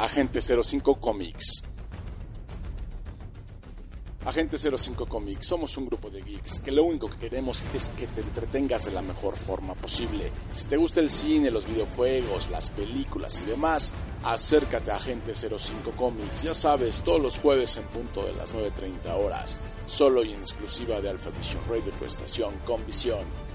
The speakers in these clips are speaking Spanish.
Agente 05 Comics. Agente 05 Comics, somos un grupo de geeks que lo único que queremos es que te entretengas de la mejor forma posible. Si te gusta el cine, los videojuegos, las películas y demás, acércate a Agente 05 Comics, ya sabes, todos los jueves en punto de las 9.30 horas, solo y en exclusiva de Alpha Vision Radio, tu estación con visión.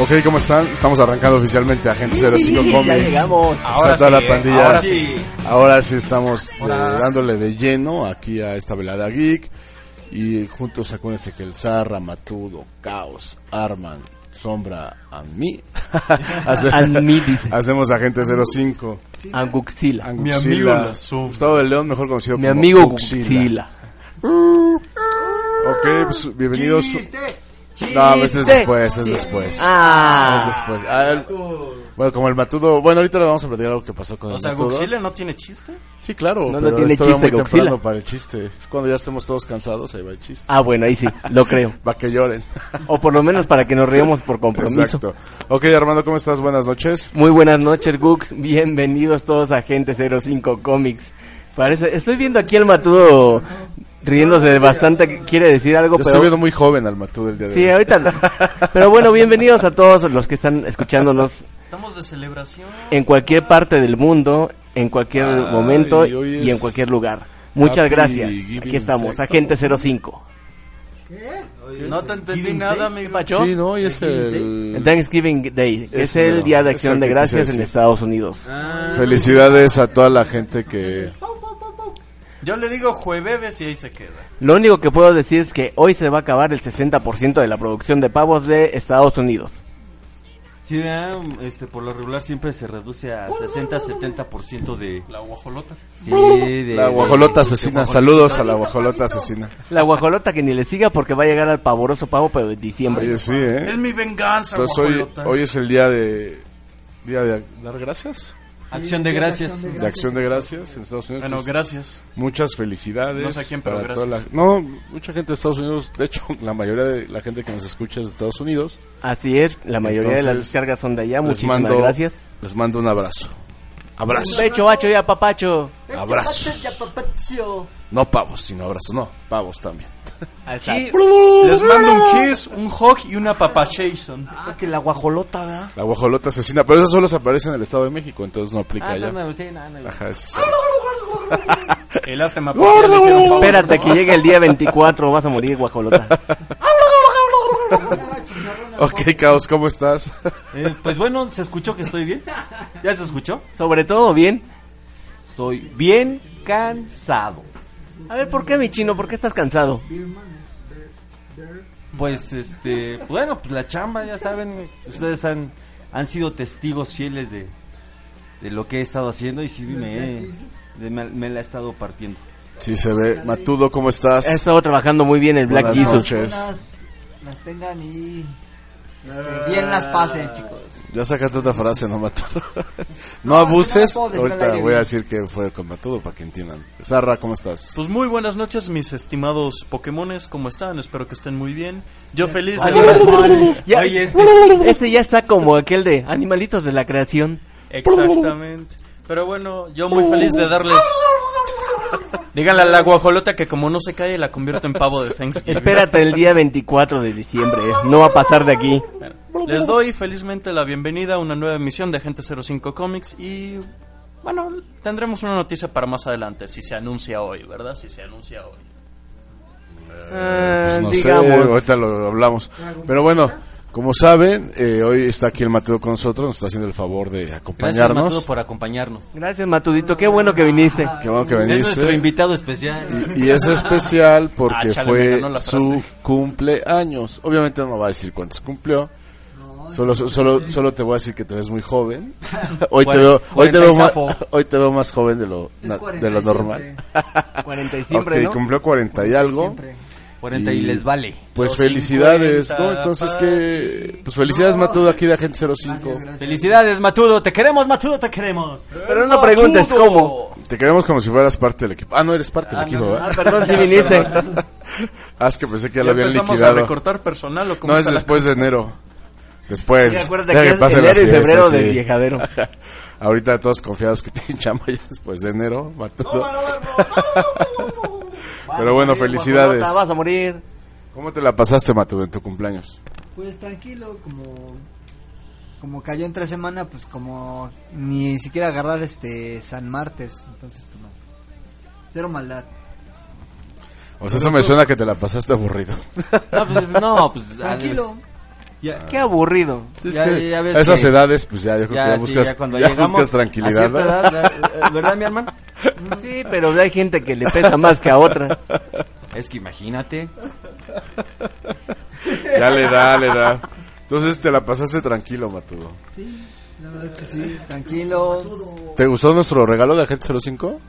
Ok, ¿cómo están? Estamos arrancando oficialmente Agente 05 Comics. Ya llegamos. Está toda la pandilla. Ahora sí. Ahora sí estamos eh, dándole de lleno aquí a esta velada geek. Y juntos acuérdense que el Zarra, Matudo, Caos, Arman, Sombra, and me. Hace- And me, dice. Hacemos Agente 05. Anguxila. Anguxila. amigo la Sombra. Gustavo de León, mejor conocido Mi como amigo Guxila. Guxila. Ok, pues bienvenidos. No, pues es después, es después. Ah. Es después. Ah, el- bueno, como el Matudo. Bueno, ahorita le vamos a platicar algo que pasó con O el sea, Matudo. Godzilla no tiene chiste. Sí, claro. No, no pero tiene chiste, muy Godzilla. temprano para el chiste. Es cuando ya estemos todos cansados, ahí va el chiste. Ah, bueno, ahí sí, lo creo. Va que lloren. O por lo menos para que nos riamos por compromiso. Exacto. Ok, Armando, ¿cómo estás? Buenas noches. Muy buenas noches, Gux. Bienvenidos todos a Agente 05 Comics. Parece, estoy viendo aquí al Matudo riéndose bastante. ¿Quiere decir algo? Yo pero... estoy viendo muy joven al Matudo el día de Sí, hoy. ahorita. no. Pero bueno, bienvenidos a todos los que están escuchándonos Estamos de celebración. en cualquier parte del mundo, en cualquier Ay, momento y es en cualquier lugar. Muchas Happy gracias. Aquí estamos. Agente 05. No te entendí nada, amigo. Pacho? Sí, no, hoy es El el... Thanksgiving Day, que es, Es el. Día de Acción de Gracias en. Estados Unidos. Felicidades a toda la gente que... Yo le digo jueves y ahí se queda. Lo único que puedo decir es que hoy se va a acabar el 60% de la producción de pavos de Estados Unidos. Sí, este, por lo regular siempre se reduce a 60-70% de... La guajolota. Sí, de La guajolota asesina. Saludos a la guajolota asesina. La guajolota que ni le siga porque va a llegar al pavoroso pavo, pero de diciembre. Oye, sí, ¿eh? Es mi venganza, Entonces hoy, guajolota. hoy es el día de... Día de dar gracias. Acción de gracias. De acción de gracias en Estados Unidos. Bueno, Pues, gracias. Muchas felicidades. No sé a quién, pero gracias. la- no, mucha gente de Estados Unidos, de hecho, la mayoría de la gente que nos escucha es de Estados Unidos. Así es, la mayoría de las Entonces, descargas son de allá. Muchísimas mando, gracias. Les mando un abrazo. Abrazo. Pecho, bacho y apapacho. Abrazo. No pavos, sino abrazo. No, pavos también. Les mando un kiss, un hug y una papachation. Ah, que la guajolota, ¿verdad? La guajolota asesina, pero eso solo se aparece en el Estado de México, entonces no aplica Ah, allá. no, no, sí. Ajá, es- El. Espérate que llegue el día 24, vas a morir, guajolota. Ok, Caos, ¿cómo estás? Eh, pues bueno, ¿se escuchó que estoy bien? ¿Ya se escuchó? Sobre todo, bien. Estoy bien cansado. A ver, ¿por qué, mi chino? ¿Por qué estás cansado? Pues, este, bueno, pues la chamba, ya saben, ustedes han, han sido testigos fieles de, de lo que he estado haciendo y sí me, he- me, me la he estado partiendo. Sí, se ve. Matudo, ¿cómo estás? He estado trabajando muy bien el Black Buenas Jesus. noches. Las tengan y este, bien las pasen, chicos. Ya sacaste otra frase, no Matudo. no abuses. no Ahorita voy a decir que fue con Matudo para que entiendan. Sarra, ¿cómo estás? Pues muy buenas noches, mis estimados Pokémones, ¿cómo están? Espero que estén muy bien. Yo feliz de ya, Oye, este- este ya está como aquel de Animalitos de la Creación. Exactamente. Pero bueno, yo muy feliz de darles... Díganle a la guajolota que como no se cae, la convierto en pavo de Thanksgiving. Espérate el día 24 de diciembre, no va a pasar de aquí. Bueno, les doy felizmente la bienvenida a una nueva emisión de Agente 05 Comics y... Bueno, tendremos una noticia para más adelante, si se anuncia hoy, ¿verdad? Si se anuncia hoy. Ah, Pues no digamos, sé, ahorita lo hablamos. Pero bueno, como saben, eh, hoy está aquí el Matudo con nosotros, nos está haciendo el favor de Gracias, acompañarnos. Matudo, por acompañarnos. gracias Matudito, qué bueno que viniste. Qué bueno que Es nuestro viniste. invitado especial. Y, y es especial porque Ah, chale, fue su cumpleaños. Obviamente no me va a decir cuántos cumplió. Solo, solo, solo te voy a decir que te ves muy joven. Hoy te veo, hoy te veo más, 40 hoy te veo más joven de lo, Es na- 40 de lo normal. siempre, 40 y siempre, Ok, ¿no? cumplió 40 y algo. siempre. 40 y, Y- les vale. Pues felicidades, 50 ¿no? Entonces que, pues felicidades Matudo aquí de Agente 05. Gracias, gracias. Felicidades, Matudo. Te queremos, Matudo, te queremos. Pero no preguntes cómo. Te queremos como si fueras parte del equipo. Ah, no eres parte del equipo, Ah, ¿verdad? perdón si viniste. Ah, es que pensé que ya ¿Ya lo habían liquidado. a recortar personal o cómo No, es después de enero. Después. Sí, acuérdate Deja que es enero las y febrero fiestas, del sí. viejadero. Ahorita todos confiados que tienen chamba ya después de enero. Matudo. Pero bueno, felicidades. Vas a morir. ¿Cómo te la pasaste, Matudo, en tu cumpleaños? Pues tranquilo, como como cayó entre semana, pues como ni siquiera agarrar este San Martes, entonces pues no. Cero maldad. O sea, eso me suena que te la pasaste aburrido. No, pues, no, pues. Tranquilo. Ya, Qué aburrido. Es Ya- que ya ves a esas que- edades, pues ya, yo creo ya, que ya sí, buscas, ya cuando ya llegamos buscas a tranquilidad. ¿Verdad, mi hermano? Sí, pero hay gente que le pesa más que a otra. Es que imagínate. Ya le da, le da. Entonces te la pasaste tranquilo, Matudo. Sí, la verdad es que sí, tranquilo. ¿Te gustó nuestro regalo de Agente 05?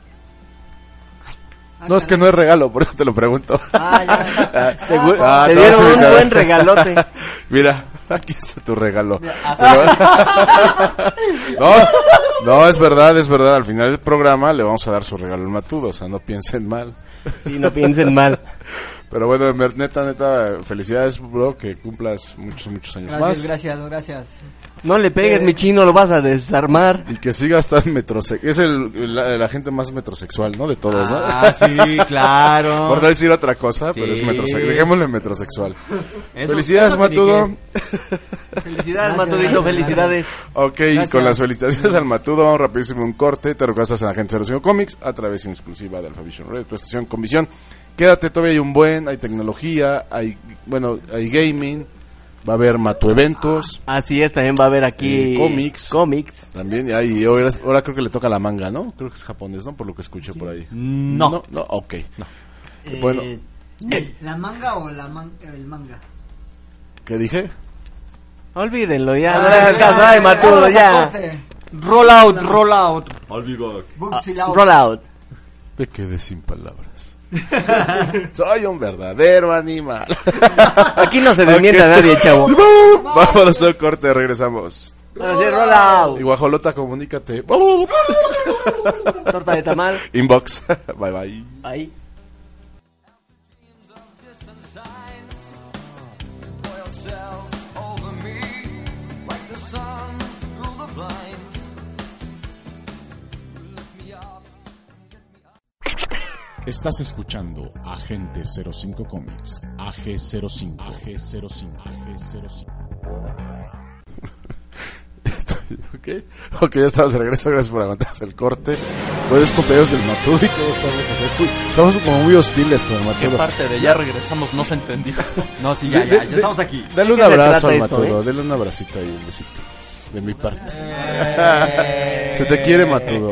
Ah, No, es que no es regalo, por eso te lo pregunto. Ah, ya. Te, gu- Ah, te dieron un buen regalote. Mira, aquí está tu regalo. No, no, es verdad, es verdad. Al final del programa le vamos a dar su regalo al Matudo, o sea, no piensen mal. Sí, no piensen mal. Pero bueno, neta, neta, felicidades, bro, que cumplas muchos, muchos años Gracias, más. gracias, gracias. No le pegues, mi chino, lo vas a desarmar. Y que sigas tan metrosexual. Es el, la, la gente más metrosexual, ¿no? De todos, ¿no? Ah, sí, claro. Por no decir otra cosa, pero es metrosexual. Dejémosle metrosexual. Eso- felicidades, eso Matudo. Felicidades, Matudito, felicidades. Ok, y Gracias. con las felicitaciones al Matudo, vamos rapidísimo un corte. Te recuerdas en Agente 05 Comics a través en exclusiva de Alpha Vision Radio, tu estación con visión. Quédate, todavía hay un buen, hay tecnología, hay, bueno, hay gaming, va a haber Matu eventos Así es, también va a haber aquí Eh, cómics. cómics. también, y hay- ahora, ahora creo que le toca la manga, ¿no? Creo que es japonés, ¿no? Por lo que escuché por ahí. No. No, no, ok. Bueno, Eh, ¿La manga o la man- el manga? ¿qué dije? Olvídenlo ya, Ah, no ya. corte. roll out, roll out. Books y la Roll out. Me quedé sin palabras. Soy un verdadero animal. Aquí no se desmienta Ok. nadie, chavo. Vámonos al corte, regresamos. Y Guajolota, comunícate. Torta de tamal. Inbox. Bye bye. Ahí. Estás escuchando Agente 05 Comics, AG05, AG05, AG05. ok, ok, ya estamos de regreso. Gracias por aguantarse el corte. Hoy es cumpleaños del Matudo y todos estamos aquí. Uy, Estamos como muy hostiles con el ¿Qué Matudo. parte de ya regresamos no se entendió? No, sí, ya, ya, ya estamos aquí. Dale un ¿De qué abrazo al esto, Matudo. eh? Dale un abracito ahí, un besito. De mi parte. Se te quiere, Matudo.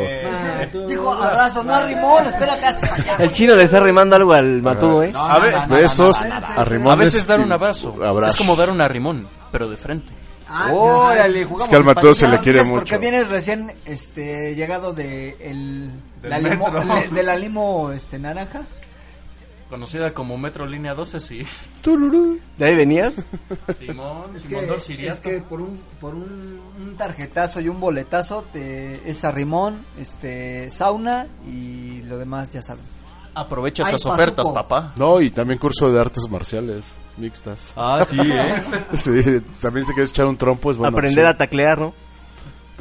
Ah, dijo abrazo, no arrimón, espérate hasta allá. El chino le está rimando algo al Matudo, ¿eh? A ver, besos, arrimones. A veces dar un abrazo. abrazo. Es como dar un arrimón, pero de frente. Ah, Órale, jugamos Es que al Matudo se le quiere días, Porque mucho. vienes recién este, llegado de el, la limo, le- de la limo este, naranja. Conocida como Metro Línea 12, sí. ¿De ahí venías? Simón, Es Simón que, Dor es que por un por un, un tarjetazo y un boletazo te, es arrimón, este sauna y lo demás ya saben. Aprovecha esas ofertas, Pazuco. papá. No, y también curso de artes marciales mixtas. Ah, sí, ¿eh? Sí, también si te quieres echar un trompo es bueno. Aprender a taclear, ¿no?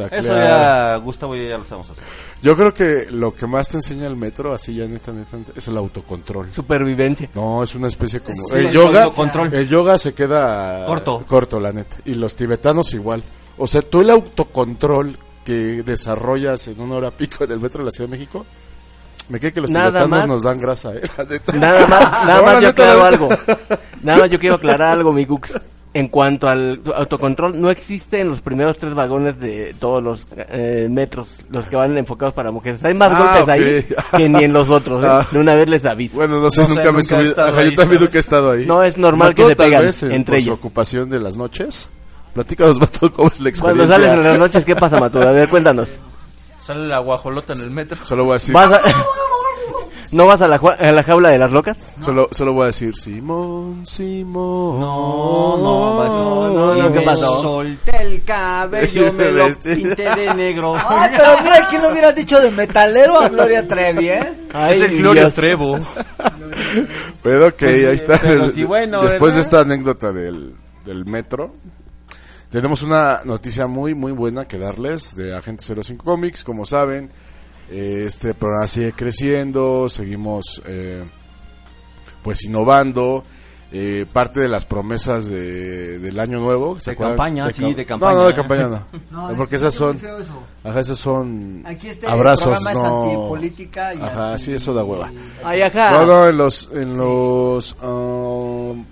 Eso ya, Gustavo y yo ya lo sabemos hacer. Yo creo que lo que más te enseña el metro, así ya neta, neta, neta, es el autocontrol. Supervivencia. No, es una especie como... El el yoga, autocontrol. el yoga se queda... Corto. Corto, la neta. Y los tibetanos igual. O sea, tú el autocontrol que desarrollas en una hora pico en el metro de la Ciudad de México, me cree que los Nada tibetanos más. nos dan grasa, eh, la neta. Nada más, nada No, más yo neta, aclaro la- algo. Nada más yo quiero aclarar algo, mi Gux. En cuanto al autocontrol, no existe en los primeros tres vagones de todos los eh, metros, los que van enfocados para mujeres. Hay más Ah, golpes ahí que ni en los otros. ¿eh? Ah. De una vez les aviso. Bueno, no sé, No sé, nunca me he nunca he subido. Ajá, yo ahí, también ¿sabes? nunca he estado ahí. No, es normal que se tal pegan vez, en- entre por su ellos. ocupación de las noches. Platícanos, Mato, cómo es la Cuando experiencia. salen en las noches, ¿qué pasa, Matu? A ver, cuéntanos. Sale la guajolota en el metro. Solo voy a decir... ¿Vas a- ¿No vas a la, a la jaula de las locas? Solo, solo voy a decir Simón, Simón. No, no, vas- no, no, y ¿qué me pasó? Solté el cabello, me lo pinté de negro. Ay, pero mira, ¿quién lo hubiera dicho de metalero a Gloria Trevi, eh? Ay, es el Gloria Dios. Trevo. Pero ok, ahí está. pero El- sí, bueno, Después de ¿verdad? esta anécdota del, del metro, tenemos una noticia muy, muy buena que darles de Agente 05 Comics. Como saben, este programa sigue creciendo, seguimos eh, pues innovando. Eh, parte de las promesas de, del año nuevo. ¿se De acuerdan? campaña, sí, cam- de campaña. No, no, de campaña no. No, porque es- esas son, ajá, esas son Aquí este abrazos, programa es no. antipolítica y Ajá, anti- sí, eso da hueva. Ay, ajá. No, no, en los, en los, um,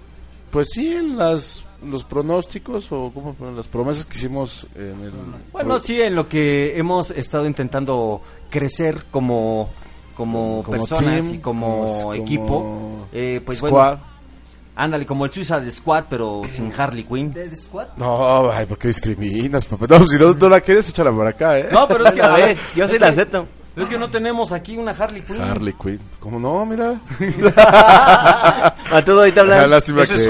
pues sí, en las, los pronósticos o como las promesas que hicimos en el. Bueno, sí, en lo que hemos estado intentando crecer como como, Como personas team, y como, como- equipo, eh, pues Squad. bueno, ándale, como el Suicide Squad, pero sin Harley Quinn. Squad. No, ay, ¿por qué discriminas, papá? No, si no, no la quieres, échala por acá, ¿eh? No, pero es que, A ver, yo sí la acepto. Es que no tenemos aquí una Harley Quinn. Harley Quinn. ¿Cómo no? Mira. A todo ahorita O sea, hablan. lástima Ese que, es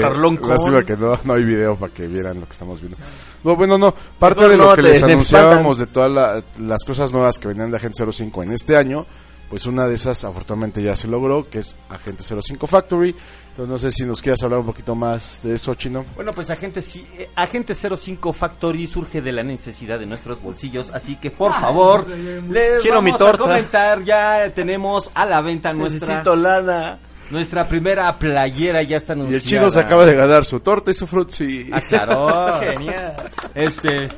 lástima que no, no hay video para que vieran lo que estamos viendo. No, bueno, no. Parte de lo no, que te- les te anunciábamos de todas la- las cosas nuevas que venían de Agente 05 en este año, pues una de esas afortunadamente ya se logró, que es Agente 05 Factory. Entonces no sé si nos quieras hablar un poquito más de eso, Chino. Bueno, pues Agente, eh, Agente 05 Factory surge de la necesidad de nuestros bolsillos, así que por favor, les Quiero mi vamos a torta. comentar, ya tenemos a la venta nuestra Necesito lana. nuestra primera playera, ya está Y anunciada. el Chino se acaba de ganar su torta y su frutzi. Ah, claro. Genial. Este,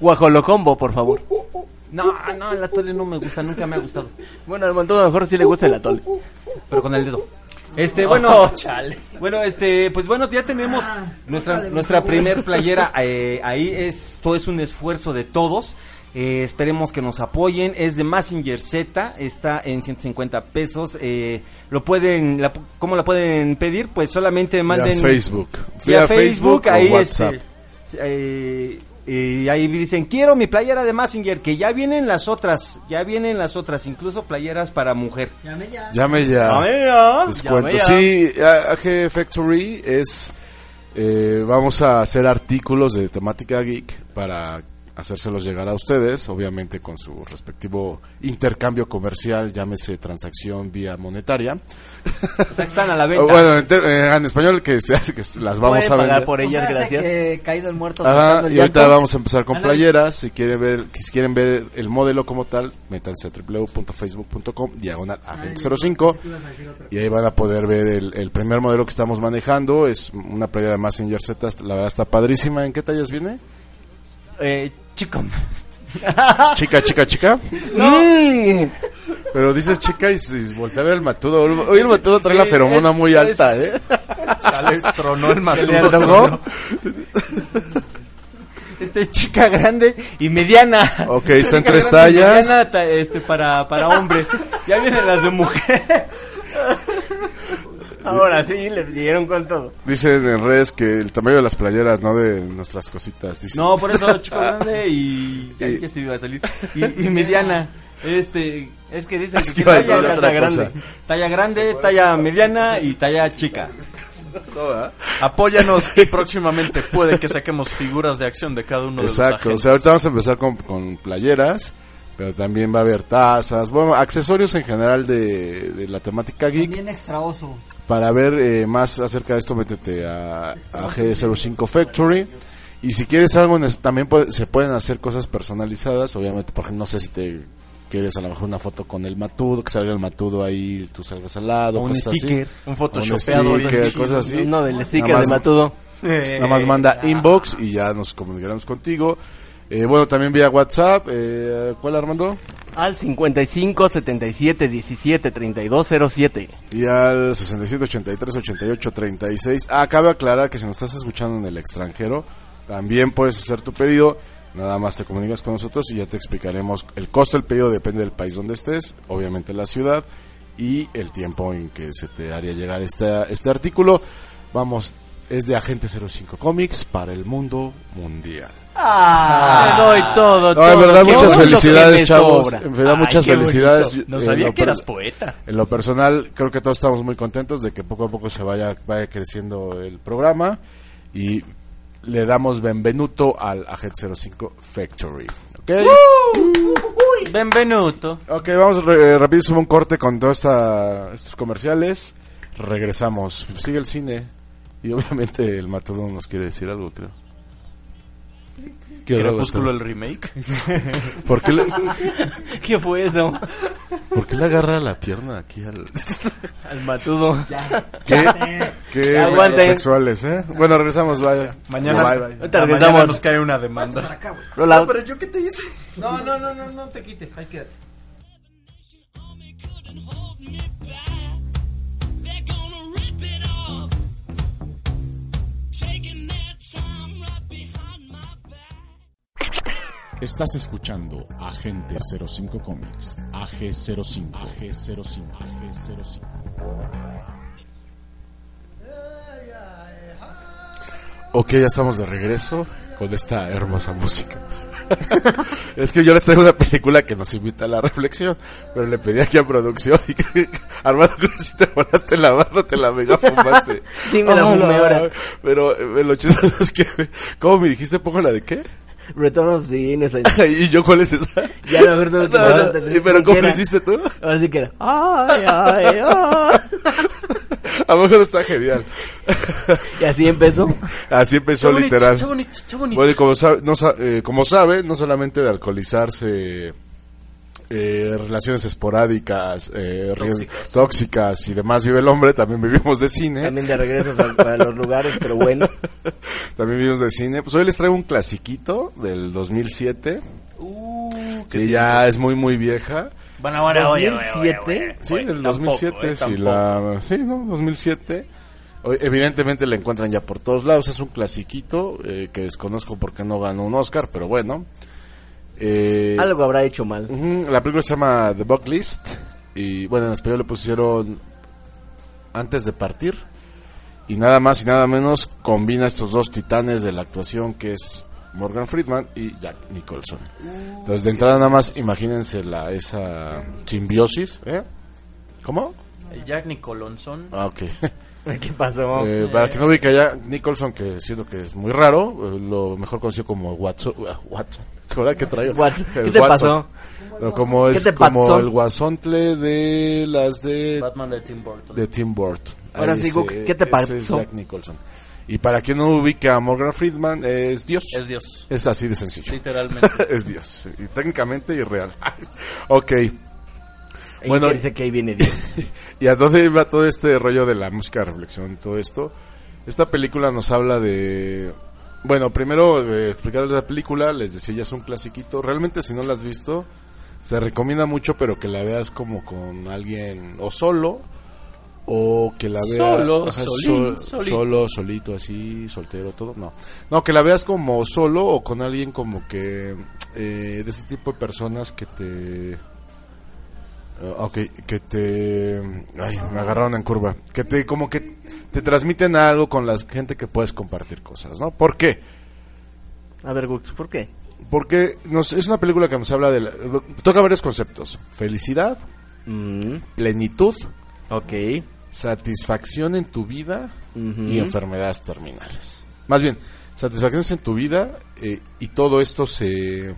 Guajolocombo, por favor. no, no, el atole no me gusta, nunca me ha gustado, Bueno, al montón a lo mejor sí le gusta el atole. pero con el dedo. Este, bueno, Oh, chale. Bueno, este, pues bueno, ya tenemos nuestra nuestra primer playera eh, ahí. Esto es un esfuerzo de todos. Eh, esperemos que nos apoyen. Es de Massinger Z, está en 150 pesos. Eh, lo pueden, la, ¿cómo la pueden pedir? Pues solamente manden Vía Facebook. vía Facebook, o ahí WhatsApp. este, eh, y ahí dicen quiero mi playera de Massinger que ya vienen las otras ya vienen las otras incluso playeras para mujer Llame ya. Llame ya. Llame ya. Les Llame cuento. ya. Sí, A- AG Factory es. eh, vamos a hacer artículos de temática geek para hacérselos llegar a ustedes, obviamente con su respectivo intercambio comercial, llámese transacción vía monetaria. o sea que están a la venta bueno, en, ter- eh, en español que se hace que las vamos a vender. por ellas, gracias. que caído el muerto Ajá, sacando el y ahorita llanto. vamos a empezar con playeras. Si quieren ver, si quieren ver el modelo como tal, métanse a www.facebook.com diagonal agente 05 y ahí van a poder ver el, el primer modelo que estamos manejando. Es una playera de Messenger Z, la verdad está padrísima. ¿En qué tallas viene? eh, chico Chica, chica, chica. Mm. Pero dices chica y, y voltea a ver el matudo. Hoy el matudo trae la feromona es- muy alta, es- ¿eh? Chale, tronó el ¿Le matudo. antojó? este chica grande y mediana. Ok, está en tres tallas. mediana, este para para hombre. Ya vienen las de mujer. Ahora sí, le dieron con todo. Dicen en redes que el tamaño de las playeras, no de nuestras cositas. Dicen. No, por eso chico grande y... Ay, que se iba a salir. Y, y mediana. Este... Es que dicen Es que, que talla talla grande. Talla grande, talla mediana y talla chica. Apóyanos y próximamente puede que saquemos figuras de acción de cada uno de los Exacto, o agentes. sea, ahorita vamos a empezar con, con playeras, pero también va a haber tazas, bueno, accesorios en general de, de la temática geek. También extra oso. Para ver eh, más acerca de esto, métete a, a G05 Factory. Y si quieres algo, también puede- se pueden hacer cosas personalizadas, obviamente, porque no sé si te quieres a lo mejor una foto con el matudo, que salga el matudo ahí, tú salgas al lado, O un cosas sticker. así. Un Un photoshopeado sticker, chido. cosas así. No, del sticker de Matudo. Nada más manda inbox y ya nos comunicaremos contigo. Eh, bueno, también vía WhatsApp. Eh, ¿Cuál, Armando? Al 55 77 17 32 07. Y al 67 83 88 36. Ah, cabe aclarar que si nos estás escuchando en el extranjero, también puedes hacer tu pedido. Nada más te comunicas con nosotros y ya te explicaremos. El costo del pedido depende del país donde estés, obviamente la ciudad y el tiempo en que se te haría llegar este, este artículo. Vamos, es de Agente 05 Comics para el mundo mundial. Te doy todo, No, en todo. verdad, muchas felicidades, chavos. En verdad, Ay, muchas felicidades. bonito. No sabía que eras poeta. En lo personal, creo que todos estamos muy contentos de que poco a poco se vaya, vaya creciendo el programa y le damos benvenuto al Agent 05 Factory. ¿Ok? Benvenuto. Ok, vamos re- rapidísimo un corte con todos estos comerciales. Regresamos. Sigue el cine. Y obviamente el Matador nos quiere decir algo, creo. ¿Qué era, Crepúsculo el remake. ¿Por qué, le, ¿Qué fue eso? ¿Por qué le agarra la pierna aquí al... Al Matudo. ¿Qué? ¿Qué Aguanten. sexuales, eh? Bueno, regresamos, bye. Mañana, Bye, bye. Ahorita Ah, regresamos. mañana nos cae una demanda. Roll out. Pero yo qué te hice. No, no, no, no, no te quites. Hay que... Estás escuchando Agente 05 Comics, AG05, AG05, AG05. Ok, ya estamos de regreso con esta hermosa música. es que yo les traigo una película que nos invita a la reflexión, pero le pedí aquí a producción y que, Armando Cruz, si te volaste la barra, te la mega fumaste. Sí, me la fumé ahora. Pero eh, lo chistoso es que, ¿cómo me dijiste? ¿Pongo la de qué? Return of the Innocent. ¿Y yo cuál es esa? Ya no te No. ¿y ¿Pero cómo ¿Qué lo hiciste tú? Ahora sí que era. Ay, ay, ay. A lo mejor está genial. Y así empezó. Así empezó literal. Qué bonito, qué bonito. Bueno, como sabe, no, eh, como sabe, no solamente de alcoholizarse, eh, relaciones esporádicas, eh, ri- tóxicas. y demás vive el hombre, también vivimos de cine. También de regreso a, a los lugares, pero bueno. También vivimos de cine. Pues hoy les traigo un clasiquito del 2007. que ya es muy, muy vieja. Bueno, bueno, oye, oye, oye, 2007. oye. Sí, del tampoco, 2007. eh, sí, tampoco. la, sí, no, 2007. Hoy, Evidentemente la encuentran ya por todos lados. Es un clasiquito eh, que desconozco por qué no ganó un Oscar, pero bueno. Eh, Algo habrá hecho mal. Ujú, La película se llama The Buck List y bueno, en español le pusieron Antes de partir y nada más y nada menos combina estos dos titanes de la actuación que es Morgan Friedman y Jack Nicholson. Entonces de entrada nada más imagínense la, esa simbiosis, ¿eh? ¿Cómo? El Jack Nicholson. Ah, ok. ¿Qué pasó? Eh, para que no ubique a Jack Nicholson, que siento que es muy raro, eh, lo mejor conocido como Watson. Watson. ¿Ahora qué traigo? El ¿Qué te Watson. pasó? No, como ¿Qué es te como pasó? el guasontle de las de, Batman de Tim Burton. de Tim Burton. Ahora Ahí sí, ¿qué te ese es pasó? Jack Nicholson. Y para quien no ubica a Morgan Friedman, es Dios. Es Dios. Es así de sencillo. Literalmente. es Dios. Y técnicamente irreal. ok. Ahí Bueno, que dice que ahí viene Dios. ¿Y a dónde va todo este rollo de la música de reflexión y todo esto? Esta película nos habla de... Bueno, primero eh, explicarles la película, les decía, ya es un clasiquito. Realmente si no la has visto, se recomienda mucho, pero que la veas como con alguien o solo, o que la veas... Solo, solín, solito. Solo, solito, así, soltero, todo. No, no, que la veas como solo o con alguien como que... eh, de ese tipo de personas que te Eh, ok, que te... Ay, me agarraron en curva. Que te, como que te transmiten algo con la gente que puedes compartir cosas, ¿no? ¿Por qué? A ver, Gux, ¿por qué? Porque nos, es una película que nos habla de... la- toca varios conceptos. Felicidad, Mm, plenitud, ok. satisfacción en tu vida y enfermedades terminales. Más bien, satisfacciones en tu vida eh, y todo esto se...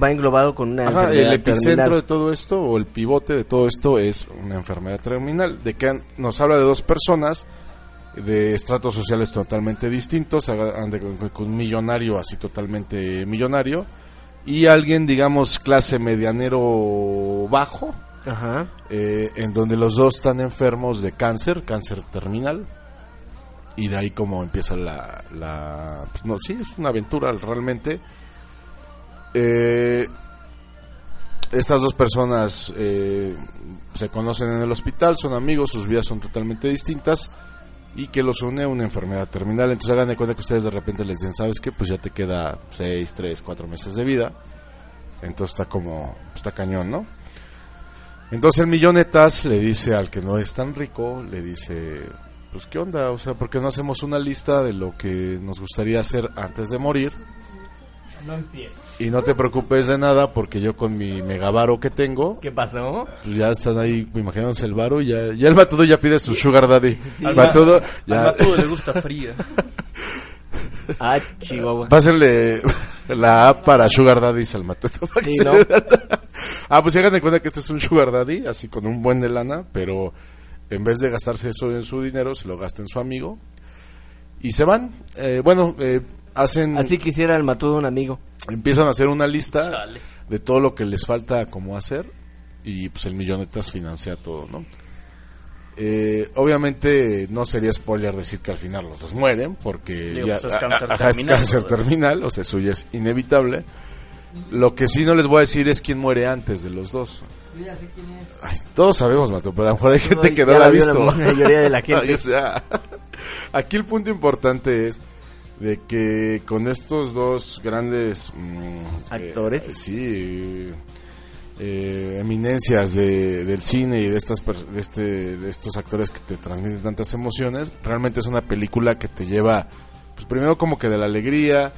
Va englobado con una Ajá, el enfermedad epicentro terminal. de todo esto o el pivote de todo esto es una enfermedad terminal. De que nos habla de dos personas de estratos sociales totalmente distintos, con, con un millonario así totalmente millonario y alguien digamos clase medianero bajo, Ajá. eh, en donde los dos están enfermos de cáncer, cáncer terminal. Y de ahí como empieza la... la pues no, sí, es una aventura realmente. Eh, estas dos personas eh, se conocen en el hospital, son amigos, sus vidas son totalmente distintas y que los une una enfermedad terminal. Entonces hagan de cuenta que ustedes de repente les dicen, ¿sabes qué? Pues ya te queda 6, 3, 4 meses de vida. Entonces está como, está cañón, ¿no? Entonces el millonetas le dice al que no es tan rico, le dice, pues qué onda, o sea, ¿por qué no hacemos una lista de lo que nos gustaría hacer antes de morir? No empieces. Y no te preocupes de nada porque yo con mi megavaro que tengo, ¿Qué pasó? pues ya están ahí imaginándose el varo y ya, ya el batudo ya pide su sugar daddy. Al Batudo, Al ya, Matudo le gusta fría. Ah, Chihuahua. pásenle la app para sugar daddy al que Sí, ¿no? ah, pues hagan de cuenta que este es un sugar daddy, así con un buen de lana, pero en vez de gastarse eso en su dinero, se lo gasta en su amigo. Y se van, eh, bueno, eh, hacen... Así quisiera el matudo un amigo. empiezan a hacer una lista Chale. de todo lo que les falta como hacer y pues el millonetas financia todo, ¿no? Eh, obviamente no sería spoiler decir que al final los dos mueren porque Digo, ya pues, es cáncer ajá, es terminal, cáncer brother. terminal, o sea, eso ya es inevitable. Lo que sí no les voy a decir es quién muere antes de los dos. Yo ya sé quién es. Ay, todos sabemos, Mato, pero a lo mejor hay gente No, que no la ha visto. la mayoría de la gente. Ay, o sea, aquí el punto importante es de que con estos dos grandes mm, Actores. eh, sí, eh, eminencias de, del cine y de estas de, este, de estos actores que te transmiten tantas emociones, realmente es una película que te lleva, pues primero como que de la alegría,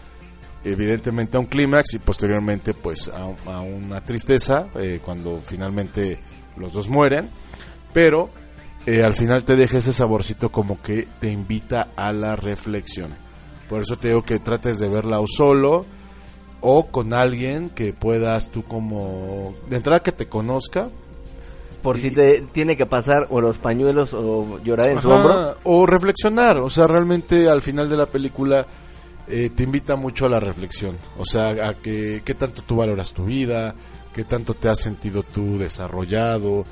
evidentemente a un clímax y posteriormente pues a, a una tristeza eh, cuando finalmente los dos mueren, pero eh, al final te deja ese saborcito como que te invita a la reflexión. Por eso te digo que trates de verla o solo o con alguien que puedas tú como de entrada que te conozca Por si te tiene que pasar o los pañuelos o llorar en su hombro. o reflexionar, o sea, realmente al final de la película eh, te invita mucho a la reflexión, o sea, a que qué tanto tú valoras tu vida, qué tanto te has sentido tú desarrollado,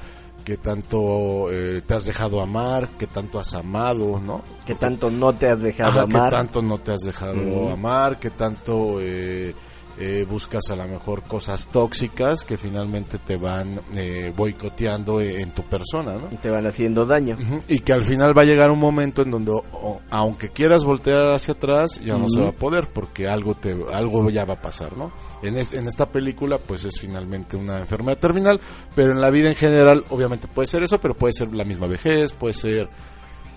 qué tanto eh, te has dejado amar, qué tanto has amado, ¿no? Que tanto no te has dejado Ajá, amar. qué tanto no te has dejado amar, qué tanto eh, eh, buscas a lo mejor cosas tóxicas que finalmente te van eh, boicoteando en, en tu persona, ¿no? Y te van haciendo daño. Y que al final va a llegar un momento en donde, o- aunque quieras voltear hacia atrás, ya no se va a poder porque algo te algo ya va a pasar, ¿no? En, es- en esta película, pues es finalmente una enfermedad terminal, pero en la vida en general, obviamente puede ser eso, pero puede ser la misma vejez, puede ser,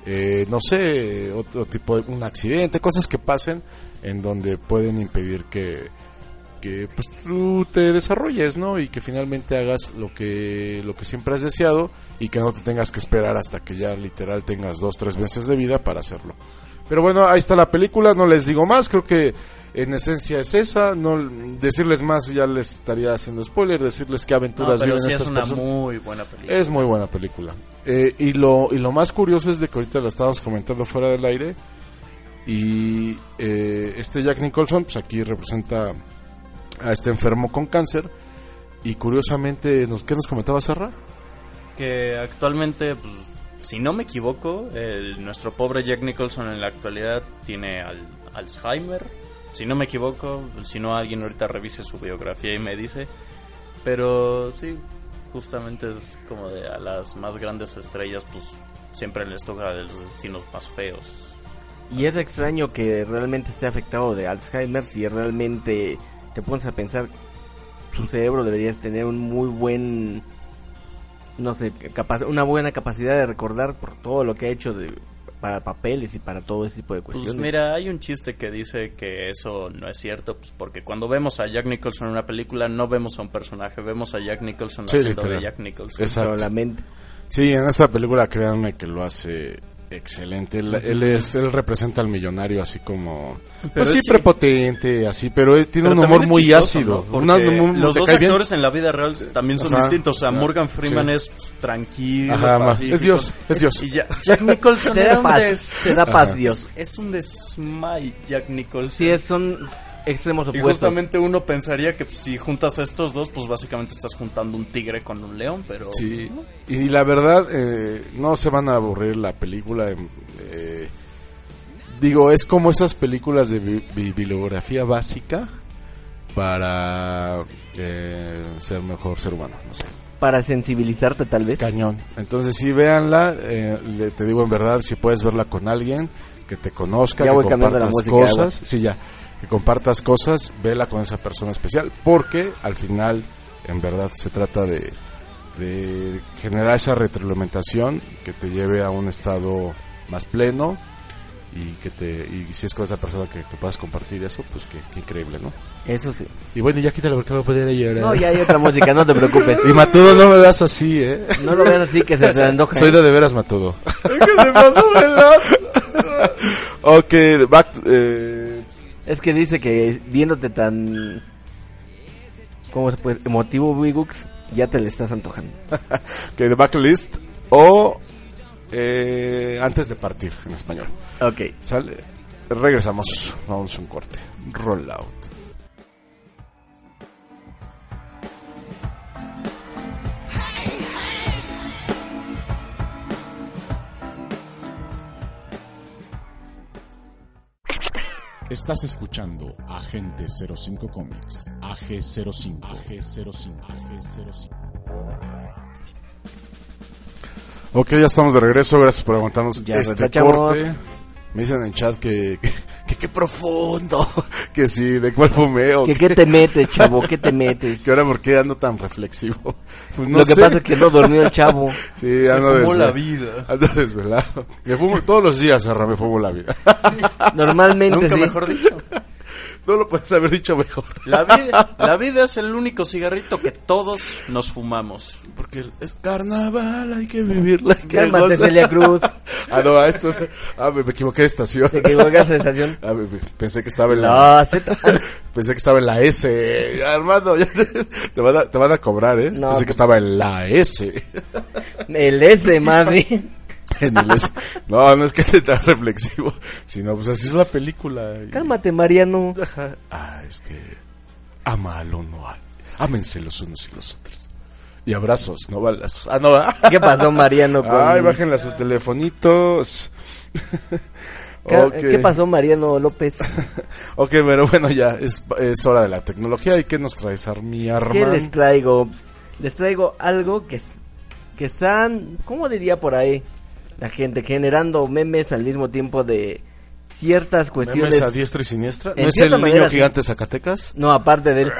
eh, no sé, otro tipo de un accidente, cosas que pasen en donde pueden impedir que que pues tú te desarrolles, ¿no? Y que finalmente hagas lo que lo que siempre has deseado y que no te tengas que esperar hasta que ya literal tengas dos tres meses de vida para hacerlo. Pero bueno, ahí está la película, no les digo más, creo que en esencia es esa, no decirles más ya les estaría haciendo spoiler, decirles qué No, aventuras pero viven sí es estas una personas. muy buena película. Es muy buena película. Eh, y, lo, y lo más curioso es de que ahorita la estábamos comentando fuera del aire. Y eh, este Jack Nicholson, pues aquí representa a este enfermo con cáncer. Y curiosamente, ¿nos, ¿qué nos comentaba Serra? que actualmente, pues, si no me equivoco, el- nuestro pobre Jack Nicholson en la actualidad tiene al- Alzheimer. Si no me equivoco, si no alguien ahorita revise su biografía y me dice. Pero sí, justamente es como de a las más grandes estrellas, pues siempre les toca de los destinos más feos. Y es extraño que realmente esté afectado de Alzheimer si realmente te pones a pensar su cerebro debería tener un muy buen no sé, capa- una buena capacidad de recordar por todo lo que ha hecho de, para papeles y para todo ese tipo de Pues cuestiones. mira, hay un chiste que dice que eso no es cierto, pues porque cuando vemos a Jack Nicholson en una película no vemos a un personaje, vemos a Jack Nicholson Sí, haciendo de literal. Jack Nicholson. Exacto. solamente. Sí, en esta película créanme que lo hace excelente. Él, él es, él representa al millonario así como, pues sí, prepotente, así, pero él tiene Pero un humor muy chistoso, ácido. ¿no? Una- un- los dos cae bien. actores en la vida real también son Ajá, distintos. O sea, Morgan Freeman sí. es tranquilo, Ajá, pacífico. es Dios, es Dios. Y ya- Jack Nicholson Te da un paz, te da paz, Dios. Es un desmay, Jack Nicholson. Sí, es- son extremos Y opuestos. justamente uno pensaría que pues, si juntas a estos dos, pues básicamente estás juntando un tigre con un león, pero... Sí, y la verdad, eh, no se van a aburrir la película. em, eh, digo, es como esas películas de bi- bi- bibliografía básica para eh, ser mejor ser humano, no sé. Para sensibilizarte, tal vez. Cañón. Entonces, sí, véanla. eh, le- te digo en verdad, si puedes verla con alguien que te conozca, Ya que voy la compartas música, cosas. Sí, ya. Que compartas cosas, vela con esa persona especial. Porque al final, en verdad, se trata de, de generar esa retroalimentación que te lleve a un estado más pleno. Y que te y si es con esa persona que, que puedas compartir eso, pues que, que increíble, ¿no? Eso sí. Y bueno, ya quítalo porque me voy a poder llorar. No, ya hay otra música, no te preocupes. Y Matudo, no me veas así, ¿eh? No lo veas así que se te antoja. Soy de de veras Matudo. ¿Qué se pasó de la... Ok, back, eh, Es que dice que viéndote tan... ¿Cómo se puede? Emotivo, Wigux, ya te le estás antojando. que de backlist o eh, antes de partir en español. Ok. Sale. Regresamos. Vamos a un corte. Roll out. Estás escuchando Agente 05 Comics, AG05, AG05, AG05. Ok, ya estamos de regreso. Gracias por aguantarnos Ya este corte. Me dicen en chat que, que qué profundo. Que sí, de cuál fumeo. ¿Qué, ¿Qué te metes, chavo? ¿Qué te metes? Que ahora, ¿por qué ando tan reflexivo? Pues no Lo que sé. pasa es que no durmió el chavo. Sí, Se ando fumó desve- la vida. Ando desvelado. Me fumo todos los días, Sarra, me fumo la vida. Normalmente Nunca sí. mejor dicho. No lo puedes haber dicho mejor. La vida, la vida es el único cigarrito que todos nos fumamos. Porque es carnaval, hay que vivirla. hay que Cálmate. Celia Cruz. Ah, no, a esto. Ah, me, me equivoqué de estación. Te equivocas de estación. Ah, me- me- pensé que estaba en la. No. Pensé que estaba en la S. Armando, ya te, te van a, te van a cobrar, ¿eh? No, pensé que estaba en la S. El S, más bien. No, no es que esté tan reflexivo. Sino, pues así es la película. Y- Cálmate, Mariano. Ajá. Ah, es que. Ama al uno. Ámense los unos y los otros. Y abrazos, no balazos. Ah, no, va. ¿Qué pasó, Mariano? Con... Ay, bájenle a sus telefonitos. Ok. ¿Qué pasó, Mariano López? Ok, pero bueno, ya es, es hora de la tecnología. ¿Y qué nos traes, Armi ¿Qué les traigo? Les traigo algo que, que están, ¿cómo diría por ahí? La gente generando memes al mismo tiempo de ciertas cuestiones. ¿Memes a diestra y siniestra? En ¿No es el cierta niño manera, sí. gigante Zacatecas? No, aparte de él.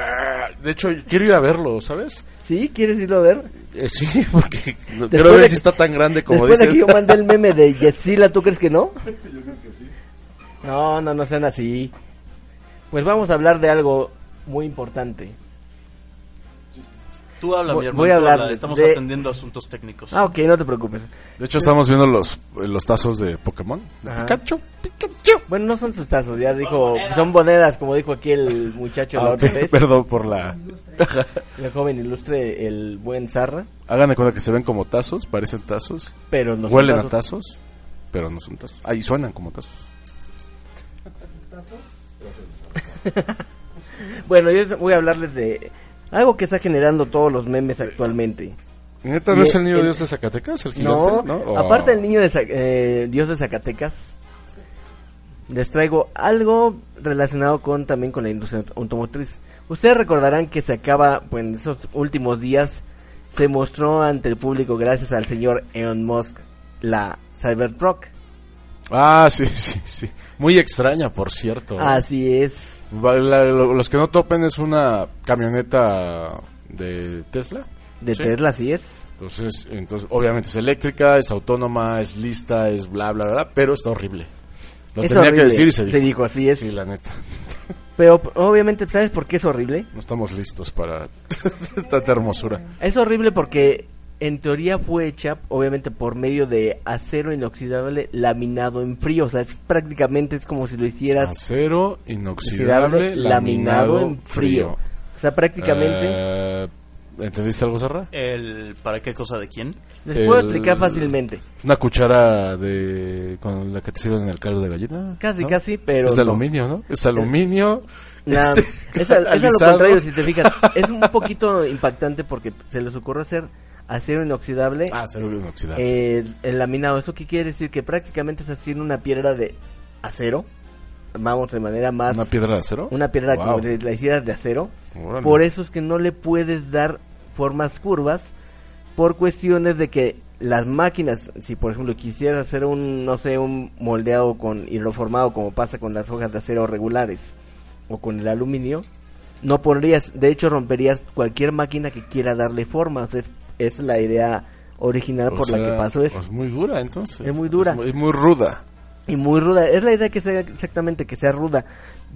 De hecho, quiero ir a verlo, ¿sabes? ¿Sí? ¿Quieres irlo a ver? Eh, sí, porque quiero de ver que- si está tan grande como Después de dicen. que yo mandé el meme de Yesila, ¿tú crees que no? No, no, no sean así. Pues vamos a hablar de algo muy importante. Tú habla, Voy- mi hermano. voy a tú hablar habla. Estamos de- atendiendo asuntos técnicos. Ah, ok, no te preocupes. De hecho, estamos viendo los, los tazos de Pokémon. De. Pikachu, Pikachu. Bueno, no son sus tazos, ya dijo, son monedas, como dijo aquí el muchacho Ah, la otra vez, Perdón por la... el joven ilustre, el buen Zarra, Hagan de cuenta que se ven como tazos, parecen tazos. pero no son Huelen tazos. a tazos, pero no son tazos. Ahí suenan como tazos. Bueno, yo voy a hablarles de algo que está generando todos los memes actualmente. ¿Neta no es el niño el- Dios de Zacatecas, el gigante? No, ¿no? Oh. aparte del niño de eh, Dios de Zacatecas, les traigo algo relacionado con también con la industria automotriz. Ustedes recordarán que se acaba, pues en esos últimos días se mostró ante el público gracias al señor Elon Musk la Cybertruck. Ah, sí, sí, sí. Muy extraña, por cierto. Así es. La- lo- los que no topen es una camioneta de Tesla. De Sí. Tesla, sí es. Entonces, entonces, obviamente es eléctrica, es autónoma, es lista, es bla, bla, bla, pero está horrible. Lo Es tenía que decir y se dijo. Se dijo, así es. Sí, la neta. Pero obviamente, ¿sabes por qué es horrible? No estamos listos para tanta hermosura. Es horrible porque en teoría fue hecha, obviamente, por medio de acero inoxidable laminado en frío. O sea, es prácticamente es como si lo hicieras Acero inoxidable, laminado en frío. O sea, prácticamente... Eh, ¿Entendiste algo, Sarra? El, ¿Para qué cosa de quién? les puedo explicar fácilmente. Una cuchara de con la que te sirven en el caldo de gallina. Casi, ¿no? casi, pero... es de no. aluminio, ¿no? Es aluminio. Nah, este, es, al- es a lo contrario, si te fijas. Es un poquito impactante porque se les ocurre hacer acero inoxidable Ah, acero inoxidable. eh, el laminado. ¿Eso qué quiere decir? Que prácticamente se haciendo una piedra de acero. Vamos, de manera más... ¿Una piedra de acero? una piedra Wow. como de, la hicieras de acero. Órale. Por eso es que no le puedes dar formas curvas por cuestiones de que las máquinas, si por ejemplo quisieras hacer un, no sé, un moldeado con hidroformado como pasa con las hojas de acero regulares o con el aluminio, no podrías, de hecho romperías cualquier máquina que quiera darle formas. Es, es la idea original O por la que pasó eso. Es muy dura, entonces. Es muy dura. Es muy, es muy ruda. Y muy ruda, es la idea que sea exactamente que sea ruda.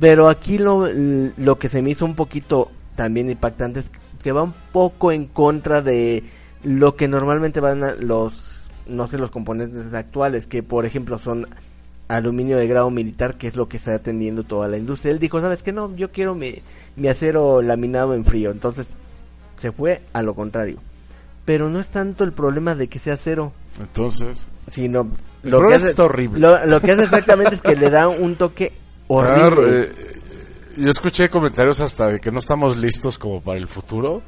Pero aquí lo, lo que se me hizo un poquito también impactante es que va un poco en contra de lo que normalmente van a los, no sé, los componentes actuales, que por ejemplo son aluminio de grado militar, que es lo que está atendiendo toda la industria. Él dijo, ¿sabes qué? No, yo quiero mi, mi acero laminado en frío. Entonces se fue a lo contrario. Pero no es tanto el problema de que sea acero, Entonces, sino El lo que es que hace, está horrible. Lo, lo que hace exactamente es que le da un toque horrible. Claro, eh, yo escuché comentarios hasta de que no estamos listos como para el futuro.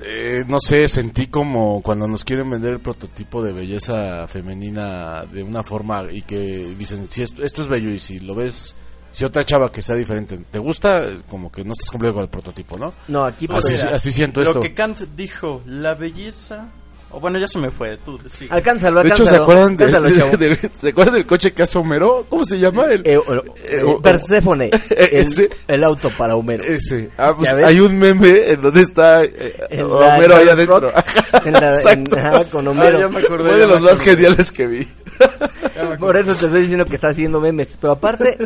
Eh, no sé, sentí como cuando nos quieren vender el prototipo de belleza femenina de una forma y que dicen, si esto, esto es bello y si lo ves, si otra chava que sea diferente, ¿te gusta? Como que no estás cumpliendo con el prototipo, ¿no? no, aquí por Así, así siento Lo esto. que Kant dijo, la belleza... O bueno, ya se me fue, tú sí. alcánzalo, De hecho, ¿se alcánzalo, acuerdan, de- alcánzalo, chavo. de- de- ¿se acuerdan del coche que hace Homero? ¿Cómo se llama? El, Eh, o- Eh, o- Perséfone, el, ese- el auto para Homero. Ese. Ah, pues hay un meme en donde está eh, En la Homero ahí South adentro. Rock, en la- en- Exacto. ajá, con Homero. Ah, ya me acordé, Fue de los más acordé. geniales que vi. Por eso te estoy diciendo que está haciendo memes. Pero aparte,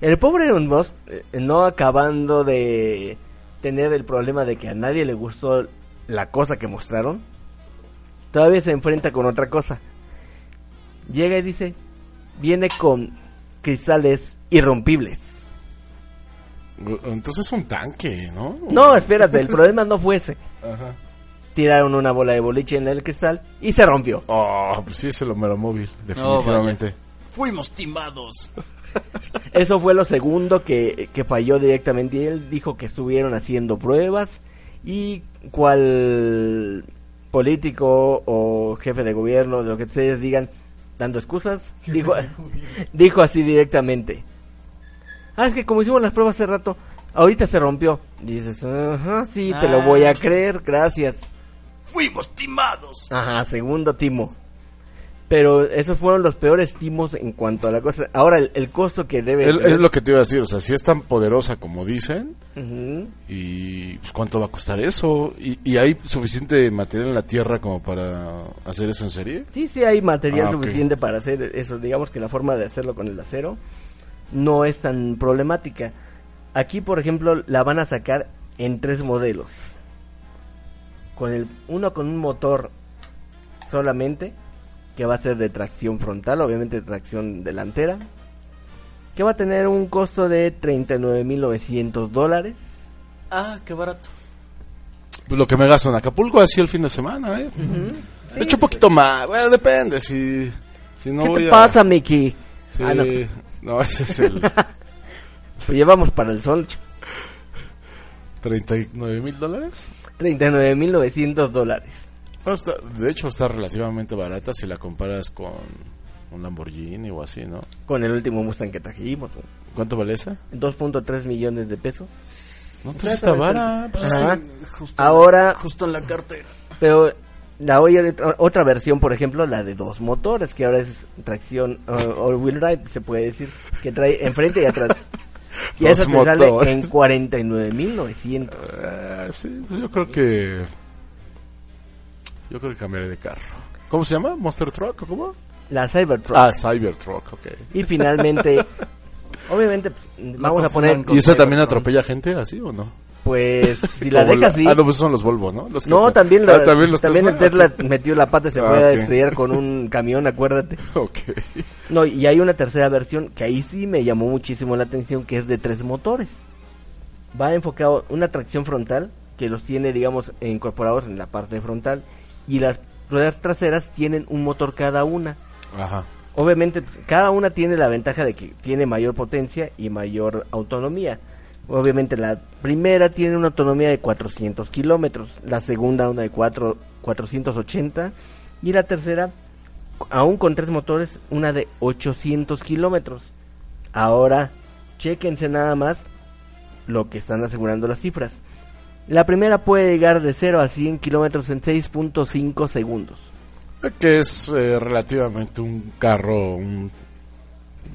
el pobre Elon Musk, eh, no acabando de tener el problema de que a nadie le gustó la cosa que mostraron, todavía se enfrenta con otra cosa. Llega y dice, viene con cristales irrompibles. Entonces es un tanque, ¿no? No, espérate, el problema no fue ese. Ajá. Tiraron una bola de boliche en el cristal y se rompió. Oh, pues sí es el Homero móvil, definitivamente. Fuimos timados. Eso fue lo segundo que, que falló directamente. Y él dijo que estuvieron haciendo pruebas y cual político o jefe de gobierno, de lo que ustedes digan, dando excusas, dijo, dijo así directamente. Ah, es que como hicimos las pruebas hace rato, ahorita se rompió. Dices, ajá, sí, te lo Ah. voy a creer, gracias. Fuimos timados. Ajá, segundo timo. Pero esos fueron los peores timos en cuanto a la cosa. Ahora, el, el costo que debe... Es, es lo que te iba a decir, o sea, si es tan poderosa como dicen, y pues, ¿cuánto va a costar eso? ¿Y, y hay suficiente material en la Tierra como para hacer eso en serie? Sí, sí hay material Ah, suficiente para hacer eso. Digamos que la forma de hacerlo con el acero no es tan problemática. Aquí, por ejemplo, la van a sacar en tres modelos. Con el uno con un motor solamente que va a ser de tracción frontal, obviamente tracción delantera, que va a tener un costo de 39.900 dólares. Ah, qué barato. Pues lo que me gasto en Acapulco así el fin de semana, ¿eh? De hecho, un poquito más, bueno, depende, si, si no ¿Qué voy te a- pasa, Mickey? Sí, Ah, no. no. ese es el Pues llevamos para el sol. 39 mil dólares. 39.900 dólares. Está- de hecho, está relativamente barata si la comparas con un Lamborghini o así, ¿no? Con el último Mustang que trajimos. ¿Cuánto vale esa? 2.3 millones de pesos. No, pues está. Pues. Justo Ahora, Justo en la cartera. pero la oye, otra- otra versión, por ejemplo, la de dos motores, que ahora es tracción uh, all wheel drive, se puede decir, que trae enfrente y atrás. Y eso te sale en 49.900. Eh, sí, pues yo creo que Yo creo que cambiaré de carro. ¿Cómo se llama? ¿Monster Truck o cómo? La Cybertruck. Ah, Cybertruck, ok. Y finalmente, obviamente, pues, vamos a poner, ¿Y esa también atropella gente así o no? pues, si la dejas así. Ah, no, pues son los Volvo, ¿no? Los que- No, también, Ah, la- también los también el Tesla. Metió la pata y se Ah, puede ok. estrellar con un camión, acuérdate. Ok. No, y hay una tercera versión que ahí sí me llamó muchísimo la atención, que es de tres motores. Va enfocado una tracción frontal, que los tiene, digamos, incorporados en la parte frontal, y las ruedas traseras tienen un motor cada una. Ajá. Obviamente, cada una tiene la ventaja de que tiene mayor potencia y mayor autonomía. Obviamente, la primera tiene una autonomía de 400 kilómetros, la segunda una de 4, 480 y la tercera, aún con tres motores, una de 800 kilómetros. Ahora, chequense nada más lo que están asegurando las cifras. La primera puede llegar de 0 a 100 kilómetros en 6.5 segundos. Que es eh, relativamente un carro, un,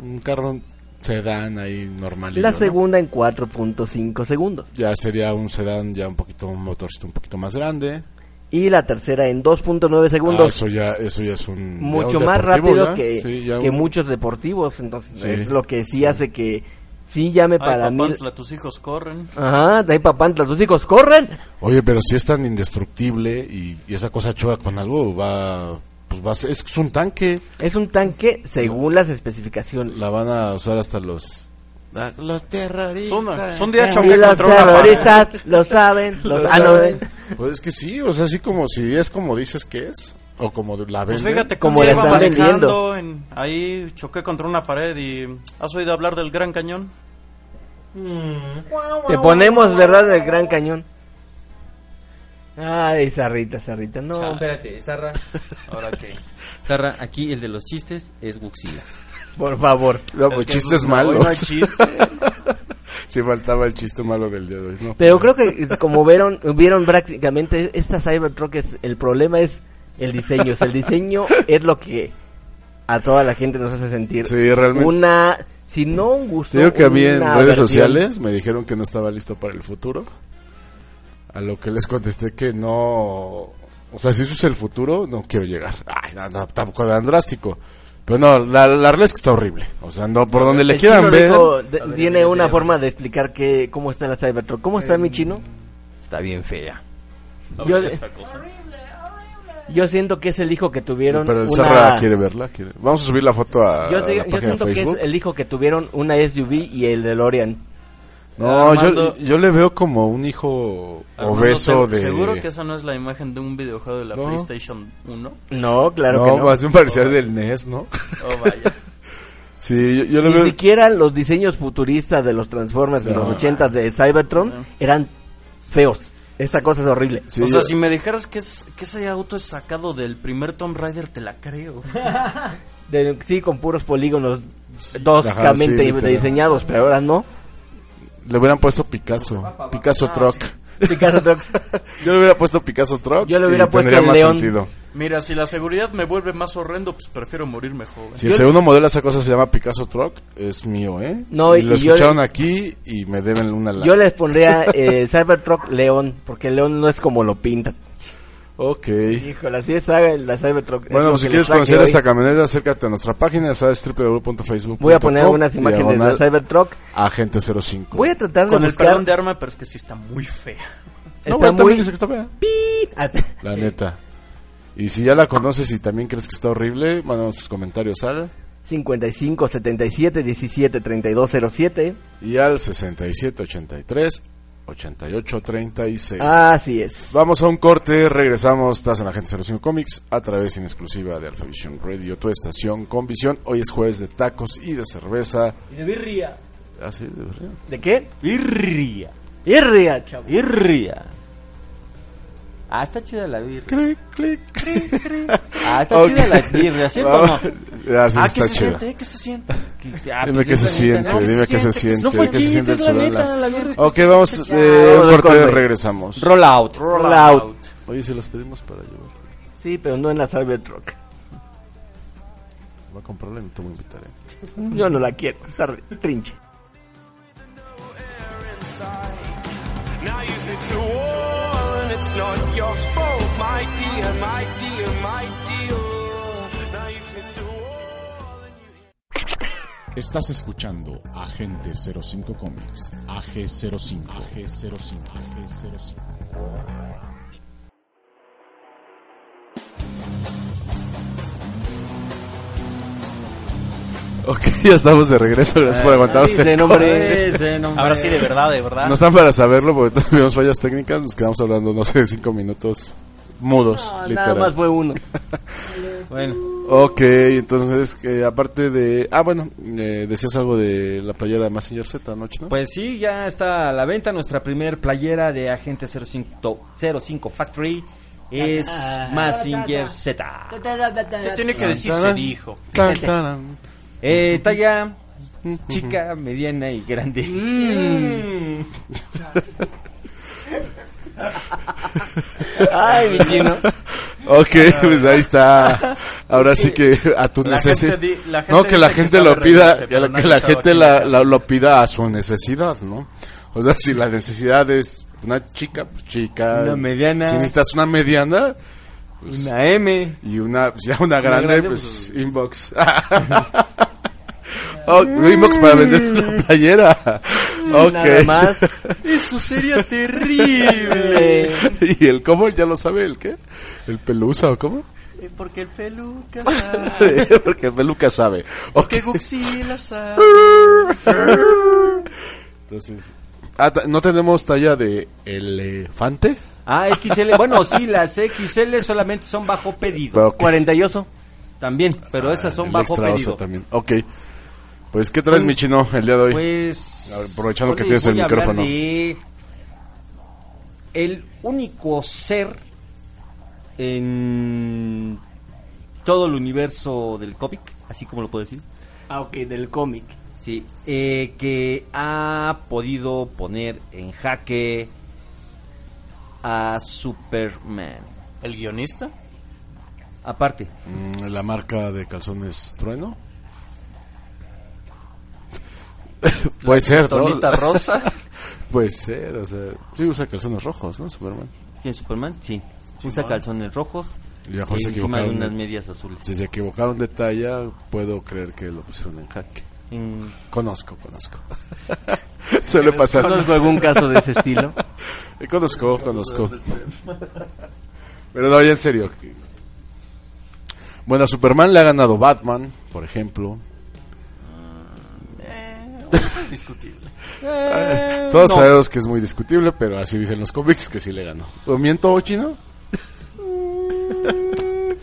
un carro sedán ahí normalito. La ¿no? segunda en 4.5 segundos. Ya sería un sedán ya un poquito, un motorcito un poquito más grande. Y la tercera en 2.9 Ah, segundos. eso ya, eso ya es un... mucho un más rápido ¿no? que, Sí, ya que un- muchos deportivos. Entonces Sí. es lo que sí hace que sí llame Ay, para mí. papantla, tus hijos corren. Ajá, de ahí papantla, tus hijos corren. Oye, pero si es tan indestructible y, y esa cosa choca con algo, va... Pues va a ser- es, es un tanque. Es un tanque según las especificaciones. La van a usar hasta los... la- Los terroristas. Son, son Y choqué los contra una pared. terroristas lo saben, los Lo no, saben. Pues es que sí, o sea, así como si es como dices que es, o como la Pues venden. fíjate Como cómo la iba están manejando. En, ahí choqué contra una pared y... ¿Has oído hablar del Gran Cañón? Te ponemos, ¿verdad? El Gran Cañón. Ay, Sarrita, Sarrita, no. Chale. Espérate, Zarra. Ahora que... Zarra, aquí el de los chistes es Wuxila. Por favor. No, pues chistes no, malos. no hay chiste. sí faltaba el chiste malo del día de hoy, ¿no? Pero creo que como vieron, vieron prácticamente esta Cybertruck es el problema es el diseño, o sea, el diseño es lo que a toda la gente nos hace sentir Sí, realmente. una si no un gusto, Te digo que a mí en redes sociales me dijeron que no estaba listo para el futuro. A lo que les contesté que no. O sea, si eso es el futuro, no quiero llegar. Ay, no, no, tampoco tan drástico. Pero no, la, la realidad es que está horrible. O sea, no, por donde le quieran chino ver. dijo, de- tiene una forma de explicar que cómo está la Cybertruck. ¿Cómo está mi chino? Está bien fea. Yo, Esa cosa. Yo siento que es el hijo que tuvieron Pero el una quiere verla. quiere- Vamos a subir la foto a, yo, a digo- la yo página de siento que es Facebook. el hijo que tuvieron una SUV y el DeLorean. No, Armando- yo, yo le veo como un hijo Armando, obeso ¿se- de. ¿Seguro que esa no es la imagen de un videojuego de la No. PlayStation 1? No, claro no, que no. más bien parecía del NES, ¿no? Oh, vaya. Sí, yo, yo le Ni veo. siquiera los diseños futuristas de los Transformers de los 80 de Cybertron eran feos. Esa cosa es horrible. sí, o sea, yo- si me dijeras que, es, que ese auto es sacado del primer Tomb Raider, te la creo. De- sí, con puros polígonos toscamente sí, diseñados, pero ahora no. Le hubieran puesto Picasso. Picasso Truck. Picasso Truck. Yo le hubiera puesto Picasso Truck. Yo le hubiera y puesto tendría el más león. sentido. Mira, si la seguridad me vuelve más horrendo, pues prefiero morirme joven. Si el segundo modelo de esa cosa se llama Picasso Truck, es mío, ¿eh? No, y, y- lo y yo- escucharon aquí y me deben una lana. Yo les pondría eh, Cybertruck León, porque León no es como lo pintan. Ok. Híjole, así es la Cybertruck. Bueno, pues si quieres conocer hoy. esta camioneta, acércate a nuestra página, ya sabes, www.facebook.com. Voy a poner algunas imágenes de la Cybertruck. Agente 05. Voy a tratar de Con el buscar... perdón de arma, pero es que sí está muy fea. No, está bueno, muy... también dice que está fea. Ah, La neta. Y si ya la conoces y también crees que está horrible, mándanos tus comentarios al 55 77 17 32 07. y al 67 83 88 36. Así es. Vamos a un corte, regresamos, estás en Agente 05 Comics a través en exclusiva de Alphavision Radio, tu estación con visión. Hoy es jueves de tacos y de cerveza. Y de birria. Ah, sí, de verdad. ¿De qué? Birria. Irria, chavo. Birria. Ah, está chida la birria. Clic, clic, clic. Ah, está Ok. chida la birria, ¿cierto o no? Ah, sí, ah, está ¿qué se chida. siente? ¿Qué se siente? Ah, Dime pues qué se siente. No, dime qué se siente, No qué se siente el sudor. Ok, vamos, eh, un corte, corte. regresamos. Roll out. Roll out. Oye, si los pedimos para llevar, Sí, pero no en la Cybertruck. voy a comprarla y no te voy a invitar. ¿eh? Yo no la quiero. Está trinche. Estás escuchando Agente 05 Comics, AG05, AG05, AG05. Ok, ya estamos de regreso. Gracias por aguantarse. Dice, no, hombre. Ese nombre. Ahora sí, de verdad, de verdad. No están para saberlo porque tuvimos fallas técnicas. Nos quedamos hablando, no sé, cinco minutos mudos, No, literal. nada más fue uno. Bueno, Ok, entonces, eh, aparte de... Ah, bueno, eh, decías algo de la playera de Massinger Z, ¿no, Chino? pues sí, ya está a la venta nuestra primer playera de Agente 05, 05 Factory. Es Massinger Z. Se tiene que decir, se dijo. Eh, talla chica, mediana y grande. Mm. Ay, mi chino. Ok, pues ahí está. Ahora sí que a tu necesidad. No, que la que gente lo pida, reírse, que la, que la gente a la, lo pida a su necesidad, ¿no? O sea, si la necesidad es una chica, pues chica. Una mediana. Si necesitas una mediana Una M. y una, pues ya una grande, grande, pues inbox. Oh, para vender la playera. Ok. Nada más. Eso sería terrible. ¿Y el cómo? ¿Ya lo sabe el qué? ¿El pelusa o cómo? Porque el peluca sabe. Porque el peluca sabe. Porque Guxila sabe. Entonces, ah, ¿no tenemos talla de elefante? Ah, XL. Bueno, sí, las XL solamente son bajo pedido. Pero, ok. 48. También, pero esas son El bajo extra oso pedido. también. Ok. Pues, ¿qué traes, Mm. mi chino, el día de hoy? Pues. Aprovechando que tienes el micrófono. de el único ser en todo el universo del cómic, así como lo puedo decir. Ah, ok, del cómic. Sí, eh, que ha podido poner en jaque a Superman. ¿El guionista? Aparte, Mm, la marca de calzones trueno. Puede ser, ¿no? Tonita rosa. Puede ser, o sea, sí usa calzones rojos, ¿no? Superman. ¿quién es Superman? Sí. Usa calzones rojos Y mejor se encima de equivocaron. unas medias azules. Si se equivocaron de talla, puedo creer que lo pusieron en jaque. En- Conozco, conozco. Suele pasar. ¿Conozco algún caso de ese estilo? Eh, Conozco, conozco. Pero no, ya en serio. Bueno, a Superman le ha ganado Batman, por ejemplo. Es discutible. Eh, Todos no. sabemos que es muy discutible, pero así dicen los cómics que sí le ganó. ¿O miento, chino?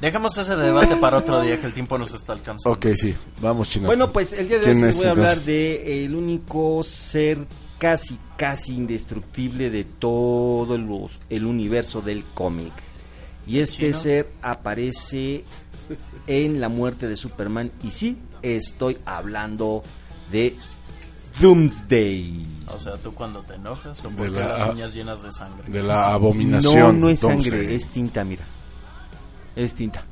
Dejemos ese debate para otro día que el tiempo nos está alcanzando. Ok, sí. Vamos, chino. Bueno, pues el día de hoy ¿Quién sí es, voy a hablar entonces? de el único ser casi, casi indestructible de todo los, el universo del cómic. Y este ¿Chino? ser aparece en la muerte de Superman. Y sí, estoy hablando de Doomsday. O sea, tú cuando te enojas o porque la- las uñas llenas de sangre. De la abominación. No, no es Doomsday. sangre, es tinta, mira. Es tinta.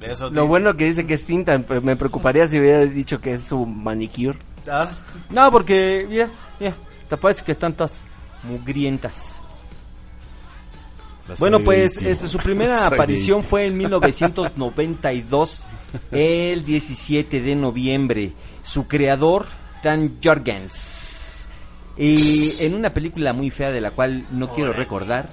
De eso Lo bueno que dice que es tinta, pero me preocuparía si hubiera dicho que es su manicure. Ah, No, porque, mira, mira, te parece que están todas mugrientas. Bueno, pues este, su primera aparición fue en 1992, el 17 de noviembre. Su creador, Dan Jorgens. Y en una película muy fea de la cual no quiero recordar,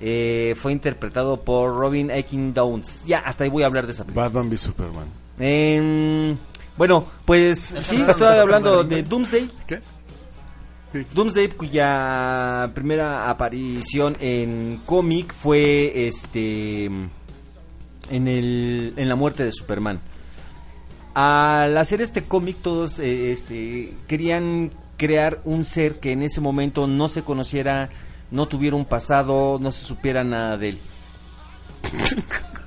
eh, fue interpretado por Robin Aiken Downs. Ya, hasta ahí voy a hablar de esa película. Batman v Superman. Em, bueno, pues sí, estoy hablando de Doomsday. ¿Qué? Doomsday, cuya primera aparición en cómic fue este en el en la muerte de Superman. Al hacer este cómic todos eh, este querían crear un ser que en ese momento no se conociera, no tuviera un pasado, no se supiera nada de él.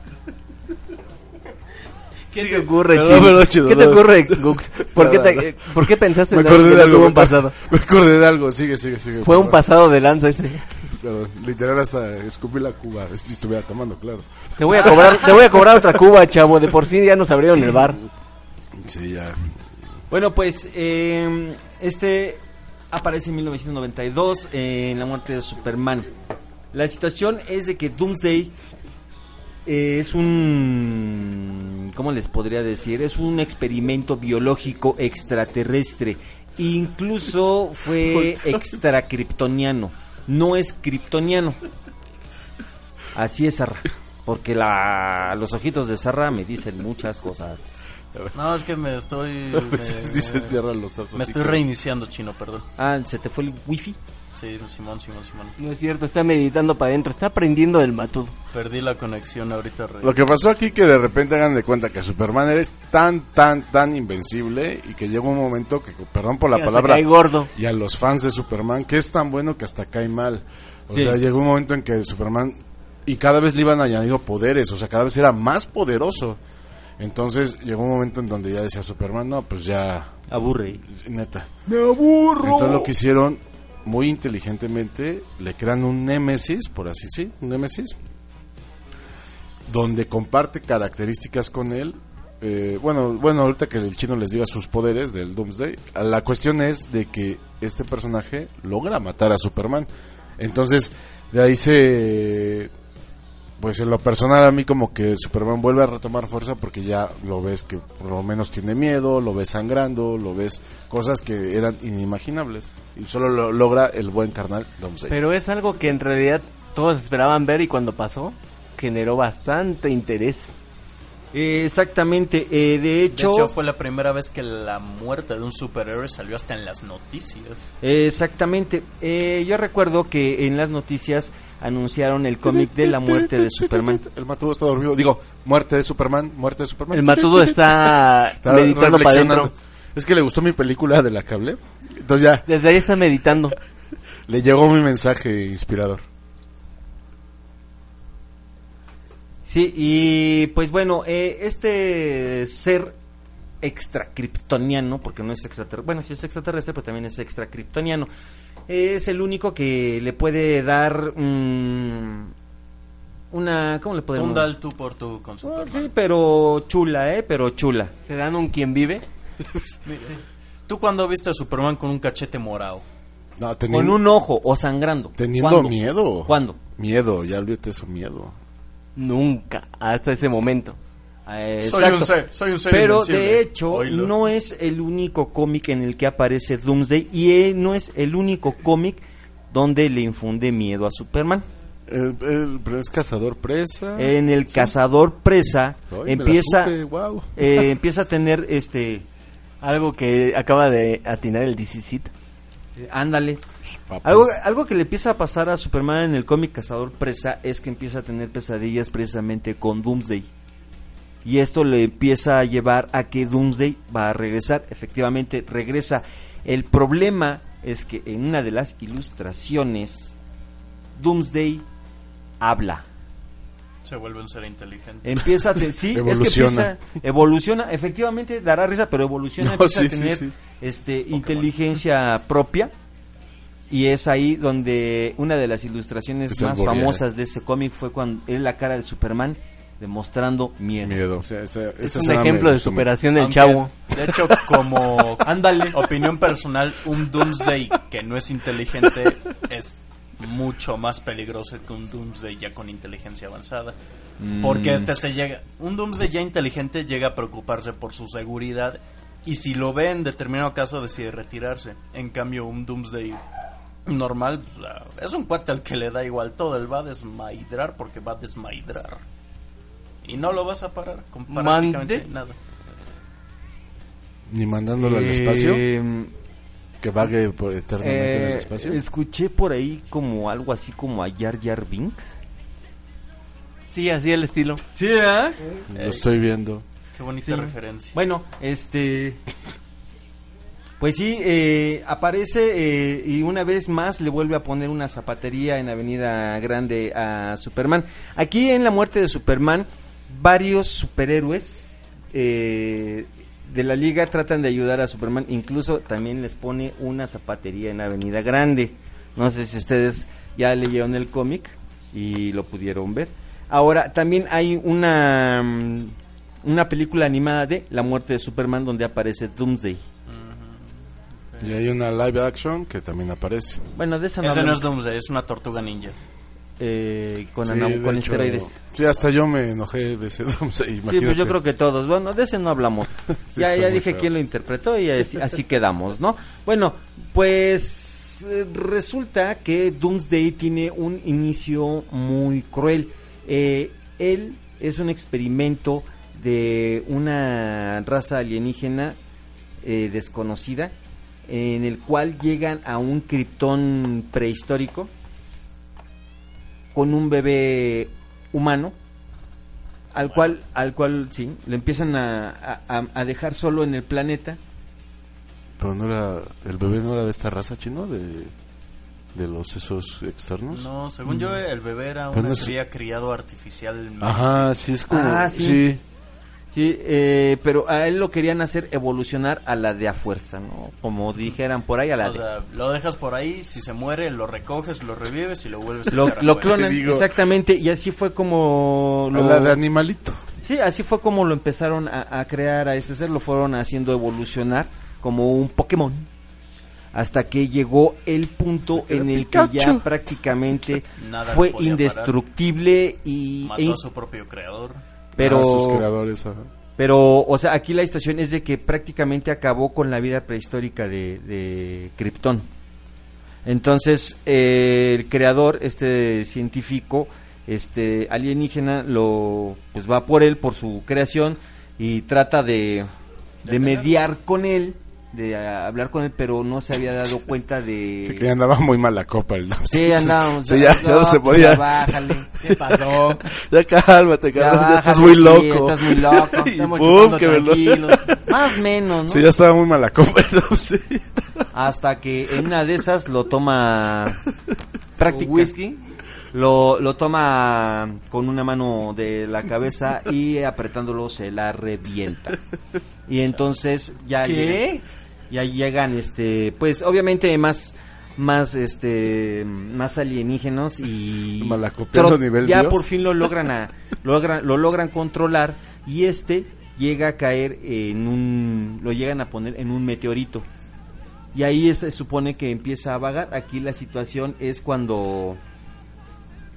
¿Qué te ocurre, Perdón, ¿Qué te ocurre, Gux? ¿Por qué, te- eh, ¿Por qué pensaste Me en acordé que de algo. tuvo me un pasado? Me acordé de algo. Sigue, sigue, sigue. Fue un pasado de lanza ese. Perdón. Literal hasta escupí la cuba. Si estuviera tomando, claro. Te voy a cobrar, te voy a cobrar otra cuba, chavo. De por sí ya nos abrieron el bar. Sí, ya. Bueno, pues eh, este aparece en 1992 en la muerte de Superman. La situación es de que Doomsday eh, es un... ¿Cómo les podría decir? Es un experimento biológico extraterrestre. Incluso fue extracriptoniano. No es kryptoniano. Así es, Sarra. Porque la, los ojitos de Sarra me dicen muchas cosas. No, es que me estoy. A me, veces dice, cierra los ojos. me estoy reiniciando, chino, perdón. Ah, ¿se te fue el wifi? Sí, Simón, Simón, Simón. No es cierto, está meditando para adentro, está aprendiendo del matudo. Perdí la conexión ahorita. Rey. Lo que pasó aquí que de repente hagan de cuenta que Superman eres tan, tan, tan invencible y que llega un momento que, perdón por la palabra, cae gordo. y a los fans de Superman, que es tan bueno que hasta cae mal. O Sí. sea, llegó un momento en que Superman, y cada vez le iban añadiendo poderes, o sea, cada vez era más poderoso. Entonces llegó un momento en donde ya decía Superman, no, pues ya, Aburre. neta. Me aburro. Entonces lo que hicieron muy inteligentemente, le crean un Némesis, por así sí, un Némesis, donde comparte características con él. Eh, bueno, bueno, ahorita que el chino les diga sus poderes del Doomsday, la cuestión es de que este personaje logra matar a Superman. Entonces, de ahí se pues en lo personal a mí como que Superman vuelve a retomar fuerza porque ya lo ves que por lo menos tiene miedo, lo ves sangrando, lo ves cosas que eran inimaginables y solo lo logra el buen carnal. Pero es algo que en realidad todos esperaban ver y cuando pasó generó bastante interés. Eh, exactamente. eh, de De hecho, hecho, fue la primera vez que la muerte de un superhéroe salió hasta en las noticias. exactamente. Eh, yo recuerdo que en las noticias anunciaron el cómic de la muerte de Superman. El matudo está dormido. Digo, muerte de Superman, muerte de Superman. El matudo está, Está meditando para reflexionando. adentro. Es que le gustó mi película de la cable. Entonces ya Desde ahí está meditando. le llegó mi mensaje inspirador. Sí, y pues bueno, eh, este ser extracriptoniano, porque no es extraterrestre, bueno, sí es extraterrestre, pero también es extracriptoniano, es el único que le puede dar mm, una, ¿cómo le podemos? Tundal tú por tú con Ah, Superman. sí, pero chula, ¿eh? Pero chula. Se dan un quien vive. ¿Tú cuando viste a Superman con un cachete morado? No, Con teniendo, un ojo o sangrando. teniendo ¿Cuándo? miedo. ¿Cuándo? Miedo, ya olvídate eso, miedo. Nunca, hasta ese momento. Eh, Soy un ser- soy un ser Pero invencible. de hecho, no es el único cómic en el que aparece Doomsday y eh, no es el único cómic donde le infunde miedo a Superman. El, el- pero es cazador presa. En el cazador presa Ay, empieza eh, empieza a tener este Algo que acaba de atinar el DC eh, ándale Algo, algo que le empieza a pasar a Superman en el cómic Cazador Presa es que empieza a tener pesadillas precisamente con Doomsday. Y esto le empieza a llevar a que Doomsday va a regresar. Efectivamente, regresa. El problema es que en una de las ilustraciones, Doomsday habla. Se vuelve un ser inteligente. Empieza a te- sí, Evoluciona. es que empieza, evoluciona, efectivamente dará risa, pero evoluciona, No, empieza sí, a sí, tener sí. este inteligencia propia y es ahí donde una de las ilustraciones Es más famosas de ese cómic fue cuando es la cara de Superman demostrando miedo. Miedo. O sea, esa- Es un me ejemplo de superación del chavo. De hecho, como Ándale. opinión personal, un Doomsday que no es inteligente es mucho más peligroso que un Doomsday ya con inteligencia avanzada. Mm. Porque este se llega, un Doomsday ya inteligente llega a preocuparse por su seguridad y si lo ve en determinado caso decide retirarse. En cambio, un Doomsday normal pues, es un cuate al que le da igual todo, él va a desmaidrar porque va a desmaidrar. Y no lo vas a parar con prácticamente Mande. nada. Ni mandándolo al espacio. Eh, Que vague por eternamente en eh, el espacio. escuché por ahí como algo así como a Jar Jar Binks. Sí, así el estilo. Sí, ¿eh? Lo estoy viendo. Qué bonita Sí. referencia. Bueno, este. Pues sí, eh, aparece eh, y una vez más le vuelve a poner una zapatería en Avenida Grande a Superman. Aquí en la muerte de Superman, varios superhéroes eh, de la liga tratan de ayudar a Superman. Incluso también les pone una zapatería en Avenida Grande. No sé si ustedes ya leyeron el cómic y lo pudieron ver. Ahora, también hay una, mm, una película animada de La muerte de Superman donde aparece Doomsday. Y hay una live action que también aparece. Bueno, de esa no Ese no hablamos. es Doomsday, es una tortuga ninja. eh, con, Sí, ana- de con hecho, esteroides. Sí, hasta yo me enojé de ese Doomsday, Sí, imagínate. pues yo creo que todos. Bueno, de ese no hablamos. Sí, ya ya dije feo. quién lo interpretó y así, así quedamos, ¿no? Bueno, pues eh, resulta que Doomsday tiene un inicio muy cruel. Eh, él es un experimento de una raza alienígena eh, desconocida en el cual llegan a un criptón prehistórico con un bebé humano al cual al cual sí le empiezan a, a- dejar solo en el planeta Pero no era, el bebé no era de esta raza chino, de, de los esos externos. No, según yo, el bebé era Pero una no es- cría criado artificialmente. Ajá, sí, es como... Ah, sí. sí. Sí eh, pero a él lo querían hacer evolucionar a la de a fuerza no como dijeran por ahí a la O de sea, lo dejas por ahí, si se muere, lo recoges, lo revives y lo vuelves a lo, echar lo clonan digo. exactamente y así fue como A lo, La de animalito. Sí, así fue como lo empezaron a, a crear a este ser, lo fueron haciendo evolucionar como un Pokémon. Hasta que llegó el punto en el que ya prácticamente Nada fue indestructible y Mató e- a su propio creador. Pero Ah, sus creadores, ajá. pero o sea, aquí la situación es de que prácticamente acabó con la vida prehistórica de, de Krypton. Entonces, eh, el creador, este científico, este alienígena, lo pues va por él, por su creación, y trata de, de mediar con él, de hablar con él, pero no se había dado cuenta de... Sí, que ya andaba muy mal la copa el Doomsday. Sí, andábamos. Sí, ya, ya no se pues, podía. ya bájale. ¿Qué pasó? Ya cálmate, Ya cabrón, ya, estás muy sí, loco. estás muy loco. Estamos lo- tranquilos. Más o menos, ¿no? Sí, ya estaba muy mal la copa el Doomsday. Hasta que en una de esas lo toma práctica. whisky. Lo, lo toma con una mano de la cabeza y apretándolo se la revienta. Y entonces ya ¿Qué? Llegan- ya llegan este pues obviamente más más este más alienígenos y pero nivel ya Dios. por fin lo logran a, logran lo logran controlar y este llega a caer en un lo llegan a poner en un meteorito. Y ahí se supone que empieza a vagar. Aquí la situación es cuando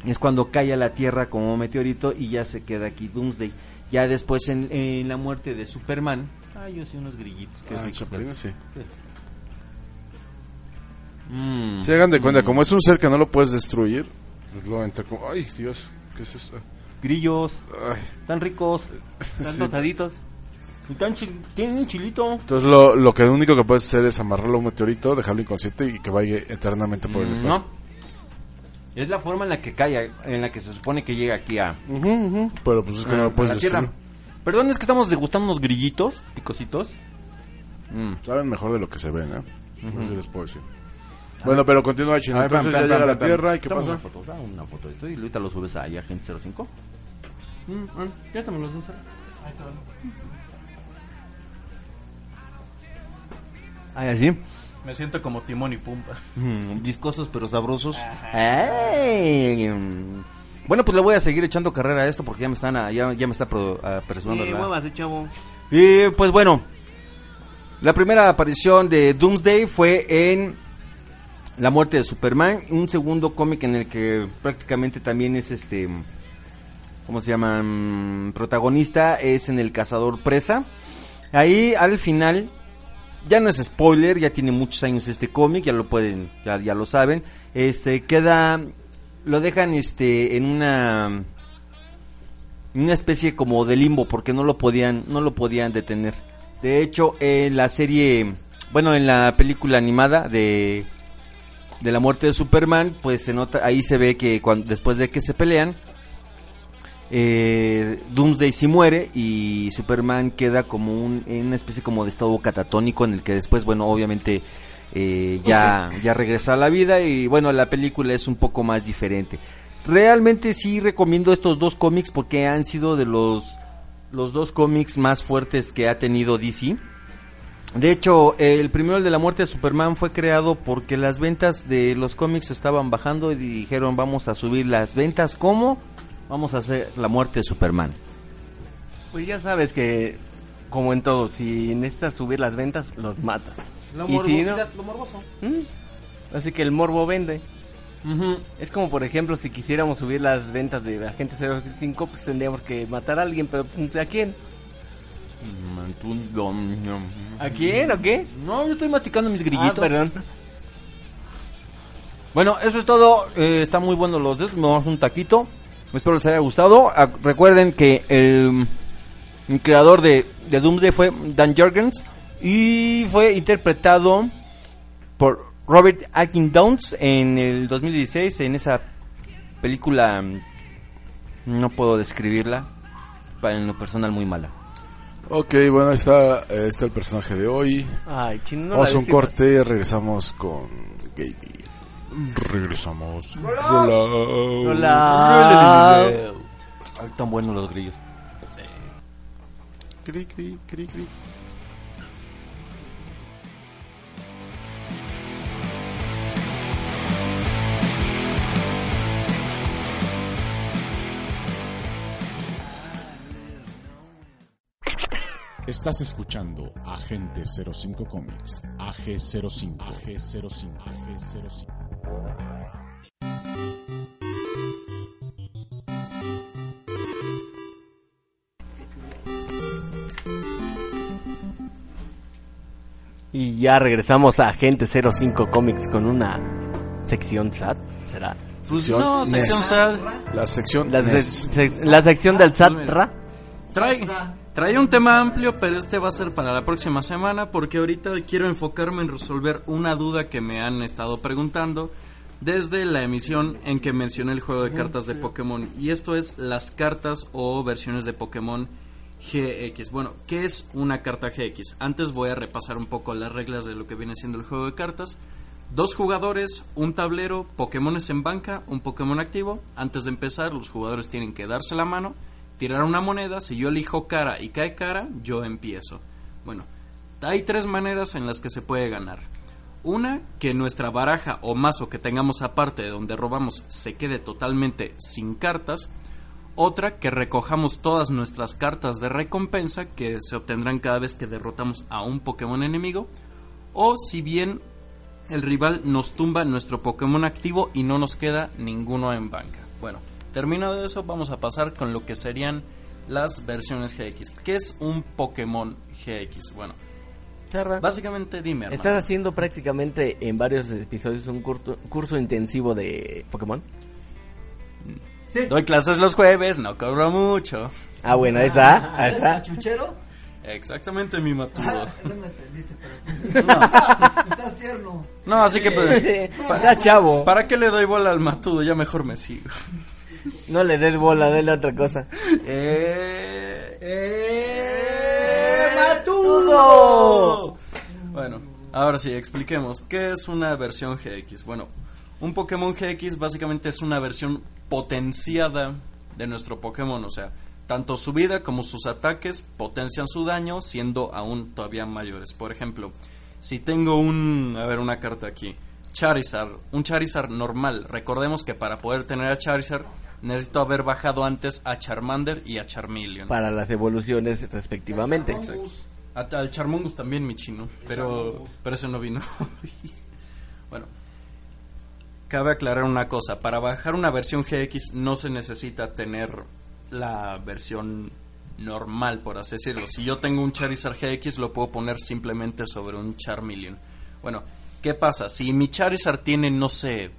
es cuando cae a la tierra como meteorito y ya se queda aquí Doomsday. Ya después en, en la muerte de Superman ay yo sé unos grillitos qué Ah, ricos. Chapulín, sí. Mm. Se hagan de cuenta, como es un ser que no lo puedes destruir, pues lo entra como, ay Dios, ¿qué es eso? grillos Ay. tan ricos Están Sí. tostaditos. tan chil- tienen un chilito Entonces lo, lo que único que puedes hacer es amarrarlo a un meteorito, dejarlo inconsciente y que vaya eternamente por el Mm, espacio. no es la forma en la que cae en la que se supone que llega aquí a Pero pues es que no a lo puedes tierra destruir. Perdón es que estamos degustando unos grillitos picositos Mm. Saben mejor de lo que se ven, ¿eh? Eso les puedo decir. Bueno, pero continúa Chino. Ver, Entonces pam, ya pam, llega a pam, la. Tierra y ¿qué pasa? Una foto, da una foto de esto y ahorita lo subes ahí a Agente 05. Mm, ah, ya te me los dos. Ahí así. Me siento como Timón y Pumba. Mm, viscosos pero sabrosos. Ay. Bueno, pues le voy a seguir echando carrera a esto porque ya me están a- ya, ya me está pro- Sí, la- muévase, chavo. Y pues bueno, la primera aparición de Doomsday fue en La muerte de Superman, un segundo cómic en el que prácticamente también es este, ¿cómo se llama? Mm, Protagonista es en El Cazador Presa. Ahí al final, ya no es spoiler, ya tiene muchos años este cómic, ya lo pueden, ya, ya lo saben. Este queda, lo dejan este en una una especie como de limbo porque no lo podían no lo podían detener. De hecho en la serie bueno en la película animada de de la muerte de Superman pues se nota ahí se ve que cuando después de que se pelean eh, Doomsday sí muere y Superman queda como un, en una especie como de estado catatónico en el que después bueno obviamente eh, ya ya regresa a la vida y bueno la película es un poco más diferente realmente sí recomiendo estos dos cómics porque han sido de los los dos cómics más fuertes que ha tenido DC. De hecho, el primero, el de la muerte de Superman, fue creado porque las ventas de los cómics estaban bajando y dijeron vamos a subir las ventas. ¿Cómo? Vamos a hacer la muerte de Superman. Pues ya sabes que, como en todo, si necesitas subir las ventas, los matas. Y si no, lo morboso. ¿Mm? así que el morbo vende. Es como, por ejemplo, si quisiéramos subir las ventas de Agente 05, pues tendríamos que matar a alguien, pero pues, ¿a quién? ¿A quién o qué? No, yo estoy masticando mis Ah, grillitos. perdón. Bueno, eso es todo. Eh, está muy bueno los dos. Nos vamos un taquito. Espero les haya gustado. Ah, recuerden que el, el creador de, de Doomsday fue Dan Jurgens y fue interpretado por Robert Atkin Downs en el 2016 en esa película. mm, No puedo describirla. Para en lo personal muy mala. Ok, bueno, ahí está, eh, está el personaje de hoy. Ay, chino. no Vamos a un corte, regresamos con Gaby. Regresamos. Hola. Hola. Ay, tan buenos los grillos. Cri, cri, cri, cri. Estás escuchando Agente 05 Comics, AG05, AG05, AG05. Y ya regresamos a Agente 05 Comics con una sección SAT, ¿será? Pues Sección no, sección. SAD. La sección La, NES. sec- sec- la sección del SAT, ¿ra? Trae, trae un tema amplio, pero este va a ser para la próxima semana porque ahorita quiero enfocarme en resolver una duda que me han estado preguntando desde la emisión en que mencioné el juego de cartas de Pokémon y esto es las cartas o versiones de Pokémon GX. Bueno, ¿qué es una carta GX? Antes voy a repasar un poco las reglas de lo que viene siendo el juego de cartas. Dos jugadores, un tablero, Pokémones en banca, un Pokémon activo. Antes de empezar, los jugadores tienen que darse la mano, tirar una moneda. Si yo elijo cara y cae cara, yo empiezo. Bueno, hay tres maneras en las que se puede ganar. Una, que nuestra baraja o mazo que tengamos aparte de donde robamos se quede totalmente sin cartas. Otra, que recojamos todas nuestras cartas de recompensa que se obtendrán cada vez que derrotamos a un Pokémon enemigo. O si bien el rival nos tumba nuestro Pokémon activo y no nos queda ninguno en banca. Bueno, terminado de eso, vamos a pasar con lo que serían las versiones GX. ¿Qué es un Pokémon GX? Bueno, Charra. básicamente dime, hermano. Estás haciendo prácticamente en varios episodios un curso, curso intensivo de Pokémon. Doy clases los jueves, no cobro mucho. Ah, bueno, ahí está. Ahí está. ¿Chuchero? Exactamente mi matudo. No me entendiste, pero... Estás tierno. No, así que... pues, Está chavo. ¿Para qué le doy bola al matudo? Ya mejor me sigo. No le des bola, dale otra cosa. Eh... ¡Matudo! Bueno, ahora sí, expliquemos. ¿Qué es una versión GX? Bueno, un Pokémon GX básicamente es una versión potenciada de nuestro Pokémon. O sea, tanto su vida como sus ataques potencian su daño, siendo aún todavía mayores. Por ejemplo, si tengo un. A ver, una carta aquí. Charizard, un Charizard normal. Recordemos que para poder tener a Charizard necesito haber bajado antes a Charmander y a Charmeleon. Para las evoluciones respectivamente. A- al Charmungus también, mi chino. Pero, pero ese no vino. bueno, cabe aclarar una cosa. Para bajar una versión GX no se necesita tener la versión normal, por así decirlo. Si yo tengo un Charizard GX, lo puedo poner simplemente sobre un Charmeleon. Bueno, ¿qué pasa? Si mi Charizard tiene, no sé,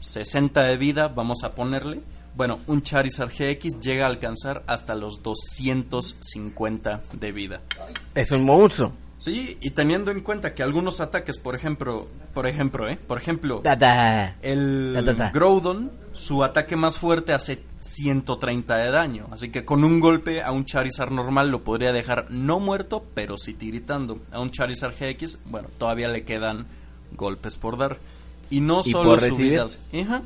160 de vida, vamos a ponerle. Bueno, un Charizard GX llega a alcanzar hasta los 250 de vida. Es un monstruo. Sí, y teniendo en cuenta que algunos ataques, por ejemplo, por ejemplo, ¿eh? Por ejemplo, Da, da. el da. Groudon, su ataque más fuerte hace 130 de daño. Así que con un golpe a un Charizard normal lo podría dejar no muerto, pero sí tiritando. A un Charizard GX, bueno, todavía le quedan golpes por dar. Y no ¿Y solo por su vida. Ajá.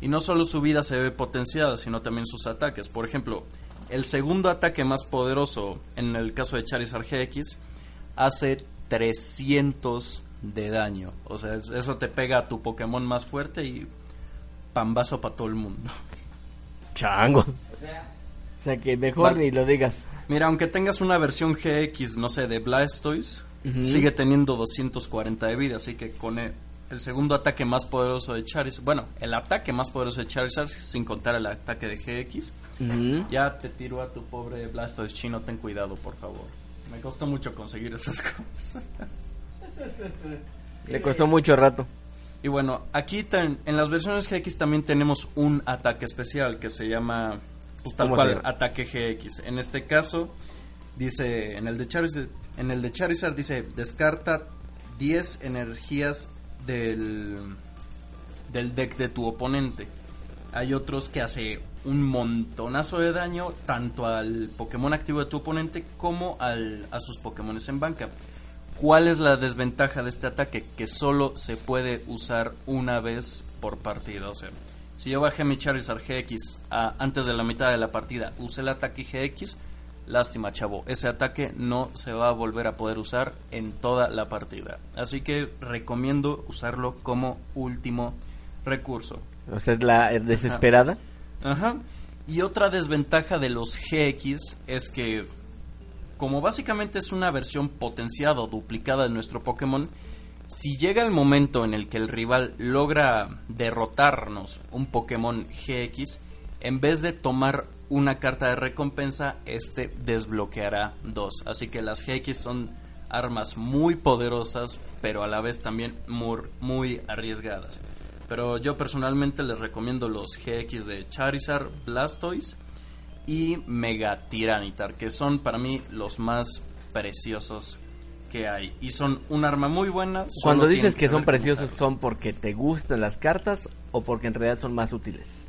Y no solo su vida se ve potenciada, sino también sus ataques. Por ejemplo, el segundo ataque más poderoso en el caso de Charizard GX hace 300 de daño. O sea, eso te pega a tu Pokémon más fuerte y pambazo para todo el mundo. Chango. O sea que mejor Vale. ni lo digas. Mira, aunque tengas una versión GX, no sé, de Blastoise, sigue teniendo 240 de vida, así que con e- el segundo ataque más poderoso de Charizard. Bueno, el ataque más poderoso de Charizard, sin contar el ataque de GX. Ya te tiro a tu pobre Blastoise chino, ten cuidado, por favor. Me costó mucho conseguir esas cosas. Le costó mucho rato. Y bueno, aquí en las versiones GX también tenemos un ataque especial que se llama pues, tal ¿Cómo se cual ataque GX. En este caso dice en el de Charizard, en el de Charizard dice descarta 10 energías del del deck de tu oponente. Hay otros que hace un montonazo de daño tanto al Pokémon activo de tu oponente como al, a sus Pokémones en banca. ¿Cuál es la desventaja de este ataque? Que solo se puede usar una vez por partida. O sea, si yo bajé mi Charizard GX a- antes de la mitad de la partida, usé el ataque GX, lástima chavo, ese ataque no se va a volver a poder usar en toda la partida. Así que recomiendo usarlo como último recurso. O sea, es la eh, desesperada. Ajá. Y otra desventaja de los GX es que, como básicamente es una versión potenciada o duplicada de nuestro Pokémon, si llega el momento en el que el rival logra derrotarnos un Pokémon GX, en vez de tomar una carta de recompensa, este desbloqueará dos. Así que las GX son armas muy poderosas, pero a la vez también muy, muy arriesgadas. Pero yo personalmente les recomiendo los GX de Charizard, Blastoise y Mega Tiranitar, que son para mí los más preciosos que hay. Y son un arma muy buena. Cuando dices que son preciosos. ¿son porque te gustan las cartas o porque en realidad son más útiles?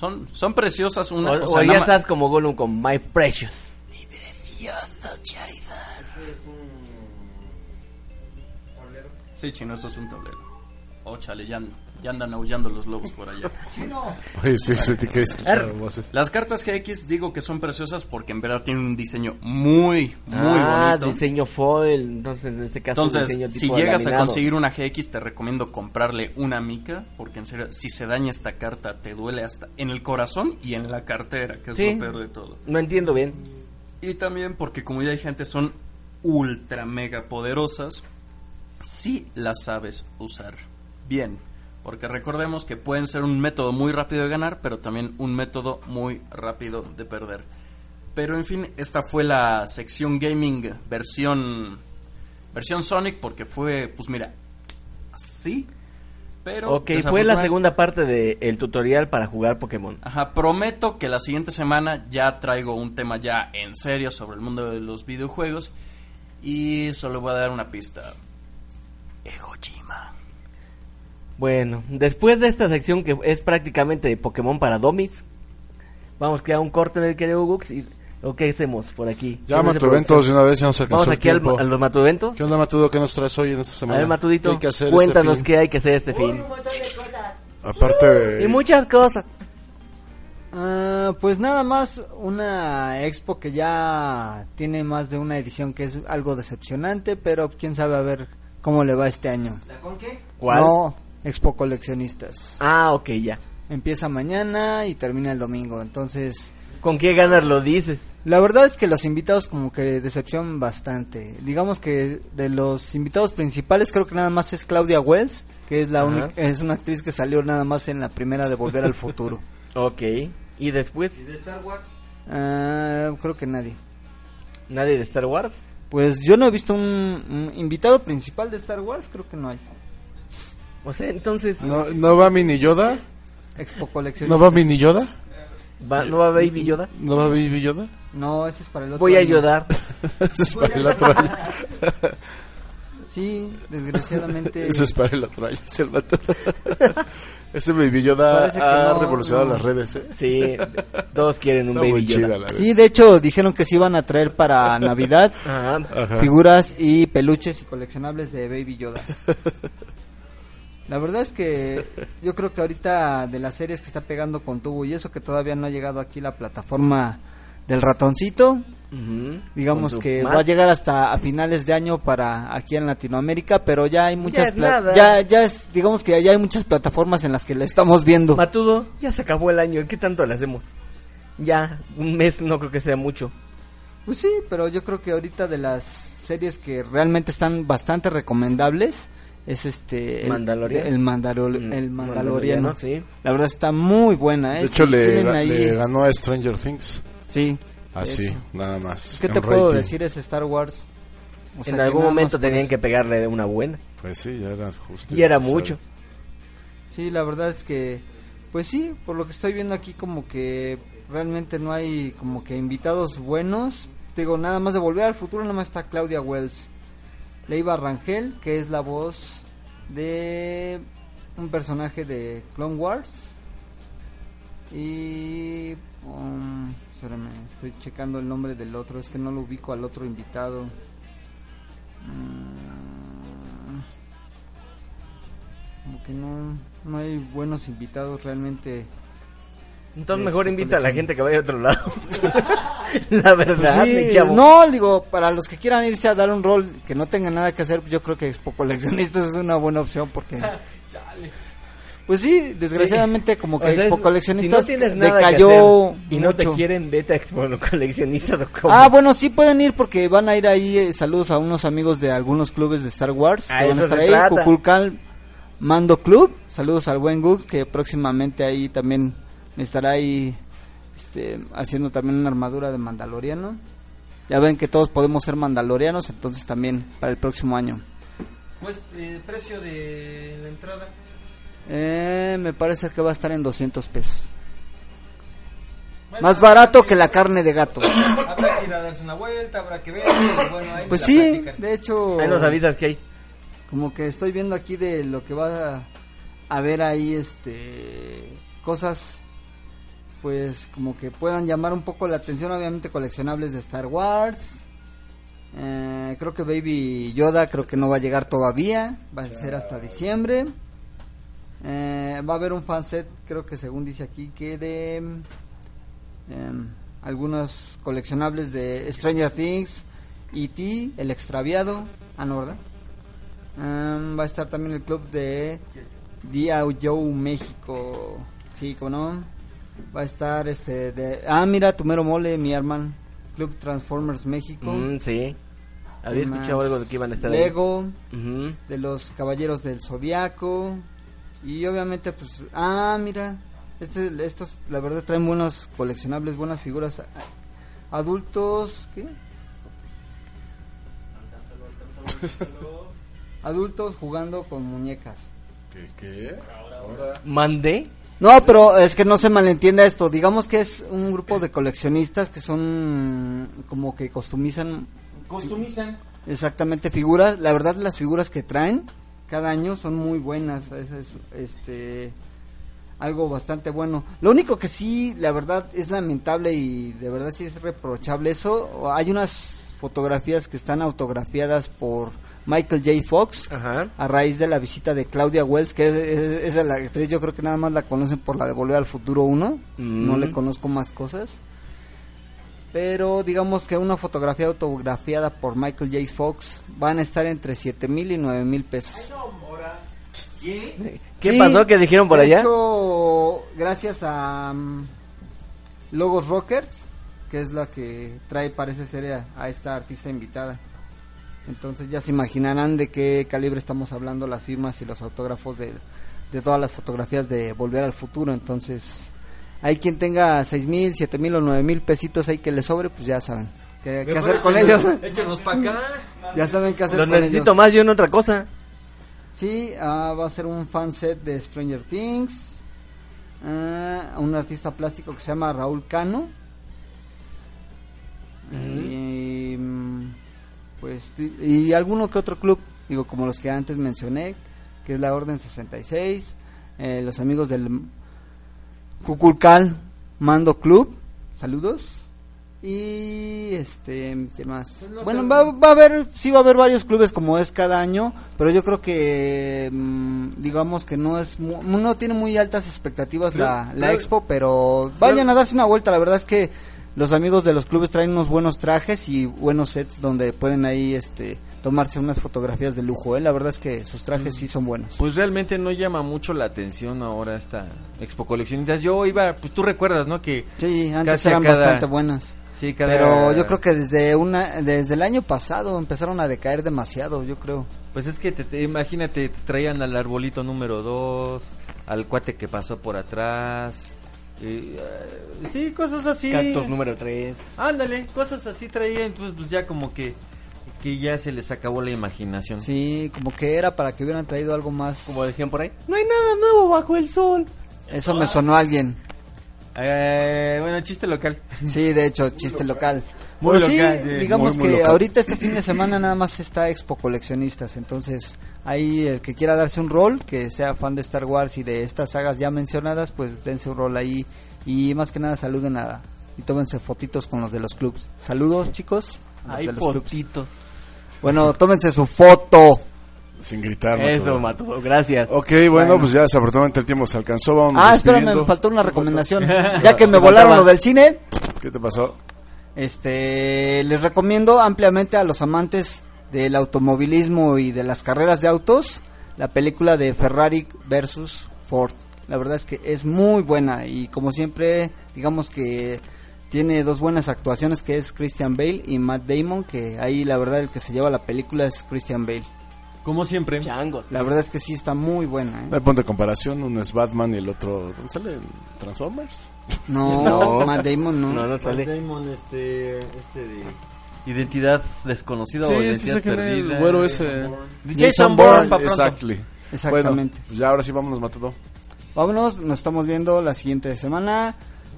Son, son preciosas una... o o sea, o ya estás como Gollum con My Precious. Sí, chino, eso es un tablero. Oh, chale, ya, andan aullando los lobos por allá. Oye, sí, se te escuchar voces. Las cartas GX digo que son preciosas porque en verdad tienen un diseño muy, muy ah, bonito. diseño foil. Entonces, en ese caso, Entonces, diseño si llegas a conseguir una GX, te recomiendo comprarle una mica, porque en serio, si se daña esta carta, te duele hasta en el corazón y en la cartera, que es Sí. lo peor de todo. No entiendo bien. Y también porque, como ya hay gente, son ultra mega poderosas si las sabes usar bien. Porque recordemos que pueden ser un método muy rápido de ganar, pero también un método muy rápido de perder. Pero en fin, esta fue la sección gaming versión versión Sonic porque fue, pues mira, así. Pero ok, fue la segunda parte del tutorial para jugar Pokémon. Ajá, prometo que la siguiente semana ya traigo un tema ya en serio sobre el mundo de los videojuegos y solo voy a dar una pista. Egojima. Bueno, después de esta sección que es prácticamente de Pokémon para Domis, vamos que a un corte en el querido Gux y lo que hacemos por aquí. A tu eventos de una vez, ya nos alcanzó Vamos el aquí al- a los matueventos. ¿Qué onda, Matudo? ¿Qué nos traes hoy en esta A semana? ver, Matudito, ¿Qué hay que hacer cuéntanos este qué hay que hacer este fin. Aparte de... Y muchas cosas. Ah, pues nada más una expo que ya tiene más de una edición que es algo decepcionante, pero quién sabe a ver cómo le va este año. ¿Con qué? ¿Cuál? No, Expo Coleccionistas. Ah, ok, ya. Empieza mañana y termina el domingo, entonces ¿Con qué ganas lo dices? la verdad es que los invitados como que decepcionan bastante. Digamos que de los invitados principales creo que nada más es Claudia Wells, que es la única es una actriz que salió nada más en la primera de Volver al Futuro. Ok. ¿Y después? ¿Y de Star Wars? Ah, creo que nadie. ¿Nadie de Star Wars? Pues yo no he visto un, un invitado principal de Star Wars, creo que no hay. O sea, entonces, ¿No, ¿No va Mini Yoda? Expo Coleccionistas. ¿No va Mini Yoda? ¿va- ¿no va Baby Yoda? ¿No va Baby Yoda? No, ese es para el otro Voy a ayudar. Ese es para el otro año. Sí, desgraciadamente. Ese es para el otro año. es el vato. Ese Baby Yoda ha no, revolucionado no. las redes, ¿eh? Sí, todos quieren un Está Baby muy chida Yoda. la verdad. Sí, de hecho dijeron que se iban a traer para Navidad. Ajá. figuras y peluches y coleccionables de Baby Yoda. La verdad es que yo creo que ahorita de las series que está pegando con tubo y eso que todavía no ha llegado aquí la plataforma del ratoncito, digamos que más. va a llegar hasta a finales de año para aquí en Latinoamérica, pero ya hay muchas ya ya es digamos que ya hay muchas plataformas en las que la estamos viendo. Matudo, ya se acabó el año. ¿Qué tanto le hacemos? Ya, un mes no creo que sea mucho. Pues sí, pero yo creo que ahorita de las series que realmente están bastante recomendables es este el, Mandalorian. el, Mandalor- Mm, el Mandaloriano. sí. La verdad está muy buena, ¿eh? De hecho, Sí, le, ahí- ganó a Stranger Things. Sí. Así, hecho. nada más. ¿Qué en te puedo rating. decir? Es Star Wars. O sea, en algún momento tenían que pegarle una buena. Pues sí, ya era justo. Y era necesario. mucho. Sí, la verdad es que, pues sí, por lo que estoy viendo aquí como que realmente no hay como que invitados buenos. Digo, nada más de volver al futuro, nada más está Claudia Wells. Leiva Rangel, que es la voz de un personaje de Clone Wars. Y... um, espérame, estoy checando el nombre del otro, es que no lo ubico al otro invitado. Mm, como que no, no hay buenos invitados realmente. Entonces mejor invita a la gente que vaya a otro lado. la verdad, Pues sí, chavo. no, digo, para los que quieran irse a dar un rol que no tengan nada que hacer, yo creo que Expo Coleccionistas es una buena opción porque... Pues sí, desgraciadamente como que O sea, Expo Coleccionistas si no decayó y no te quieren, vete a Expo Coleccionistas. Ah, bueno, sí pueden ir porque van a ir ahí. eh, saludos a unos amigos de algunos clubes de Star Wars. Que van a estar ahí. Mando Club. Saludos al buen Gug que próximamente ahí también estará ahí este, haciendo también una armadura de Mandaloriano. Ya ven que todos podemos ser mandalorianos, entonces también para el próximo año. Pues, el precio de la entrada. Eh, me parece que va a estar en 200 pesos. Más barato que la carne de gato. Habrá que ir a darse una vuelta, habrá que ver. bueno, ahí Pues sí, platican. de hecho... Ahí nos avisas que hay. Como que estoy viendo aquí de lo que va a, a ver ahí, este, cosas, pues como que puedan llamar un poco la atención, obviamente coleccionables de Star Wars. Eh, creo que Baby Yoda creo que no va a llegar todavía, va a ser hasta diciembre. Eh, va a haber un fanset, creo que según dice aquí, que de em, algunos coleccionables de Stranger Things, E.T., El Extraviado, ah no. Um, va a estar también el club de Dia Joe México. Sí, como no. Va a estar este de Ah, mira, tu mero mole, mi hermano. Club Transformers México. Mm, sí. Había escuchado algo de que iban a estar ahí. Lego, de los Caballeros del Zodiaco. Y obviamente, pues. Ah, mira. Este, estos, la verdad, traen buenos coleccionables, buenas figuras. Adultos. ¿Qué? Adultos jugando con muñecas. ¿Qué? qué? Ahora. Mandé. No, pero es que no se malentienda esto. Digamos que es un grupo de coleccionistas que son como que customizan Customizan. exactamente figuras. La verdad, las figuras que traen cada año son muy buenas. Es, es, este algo bastante bueno. Lo único que sí, la verdad, es lamentable y de verdad sí es reprochable eso. Hay unas fotografías que están autografiadas por Michael J. Fox Ajá. a raíz de la visita de Claudia Wells, que es, es- esa la actriz, yo creo que nada más la conocen por la de Volver al Futuro 1, Mm. no le conozco más cosas. Pero digamos que una fotografía autografiada por Michael J. Fox van a estar entre 7 mil y 9 mil pesos. ¿Qué? ¿Qué Sí, pasó? ¿Qué dijeron por de allá? hecho, gracias a mm, Logos Rockers, que es la que trae, parece ser, a, a esta artista invitada. Entonces ya se imaginarán de qué calibre estamos hablando las firmas y los autógrafos de, de todas las fotografías de Volver al Futuro. Entonces, hay quien tenga seis mil, siete mil o nueve mil pesitos ahí que le sobre, pues ya saben qué, qué hacer con ellos. Échenos para acá. ya saben qué hacer Lo con necesito ellos. más yo en otra cosa. Sí, ah, va a ser un fan set de Stranger Things. Ah, un artista plástico que se llama Raúl Cano. Y mm, pues y alguno que otro club, digo como los que antes mencioné, que es la Orden 66, eh, los amigos del Cuculcal Mando Club, saludos. Y este, ¿qué más? Pues no bueno, va, va a haber, sí va a haber varios clubes como es cada año, pero yo creo que mm, digamos que no es, no tiene muy altas expectativas la, la expo, pero vayan a darse una vuelta. La verdad es que los amigos de los clubes traen unos buenos trajes y buenos sets donde pueden ahí, este, tomarse unas fotografías de lujo. ¿eh? La verdad es que sus trajes sí son buenos. Pues realmente no llama mucho la atención ahora esta Expo Coleccionistas. Yo iba, pues tú recuerdas, ¿no? Que Sí, antes eran cada- bastante buenas. Sí, cada- Pero yo creo que desde una desde el año pasado empezaron a decaer demasiado, yo creo. Pues es que te, te- imagínate, te traían al arbolito número 2, al cuate que pasó por atrás. Eh, sí, cosas así. Cactus número 3. Ándale, cosas así traían, entonces pues ya como que que ya se les acabó la imaginación. Sí, como que era para que hubieran traído algo más. Como decían por ahí. No hay nada nuevo bajo el sol. Eso me sonó a alguien. Eh, bueno, chiste local. Sí, de hecho, chiste local. Muy Pero sí, local, sí, digamos muy, muy que local. ahorita este fin de semana nada más está Expo Coleccionistas, entonces ahí el que quiera darse un rol, que sea fan de Star Wars y de estas sagas ya mencionadas, pues dense un rol ahí y más que nada saluden a y tómense fotitos con los de los clubs. Saludos, chicos. los Hay potitos. Bueno, tómense su foto. Sin gritar, Eso, Matudo. Gracias. Ok, bueno, Bueno. pues ya desafortunadamente el tiempo se alcanzó. Vamos Ah, espérame, me faltó una recomendación. Ya que me volaron lo del cine, ¿Qué te pasó? Este, les recomiendo ampliamente a los amantes del automovilismo y de las carreras de autos la película de Ferrari versus Ford. La verdad es que es muy buena y como siempre, digamos que tiene dos buenas actuaciones que es Christian Bale y Matt Damon, que ahí la verdad el que se lleva la película es Christian Bale. Como siempre. Chango. La verdad es que sí está muy buena. ¿eh? Hay punto de comparación, uno es Batman y el otro... ¿Dónde sale? ¿Transformers? No, No. Matt Damon no. No, no Matt. Damon, este, este de identidad desconocida Sí, o identidad perdida. el güero ese. Jason Bourne. Exactly. Exactamente. Bueno, pues ya ahora sí vámonos, Matudo. Vámonos, nos estamos viendo la siguiente semana.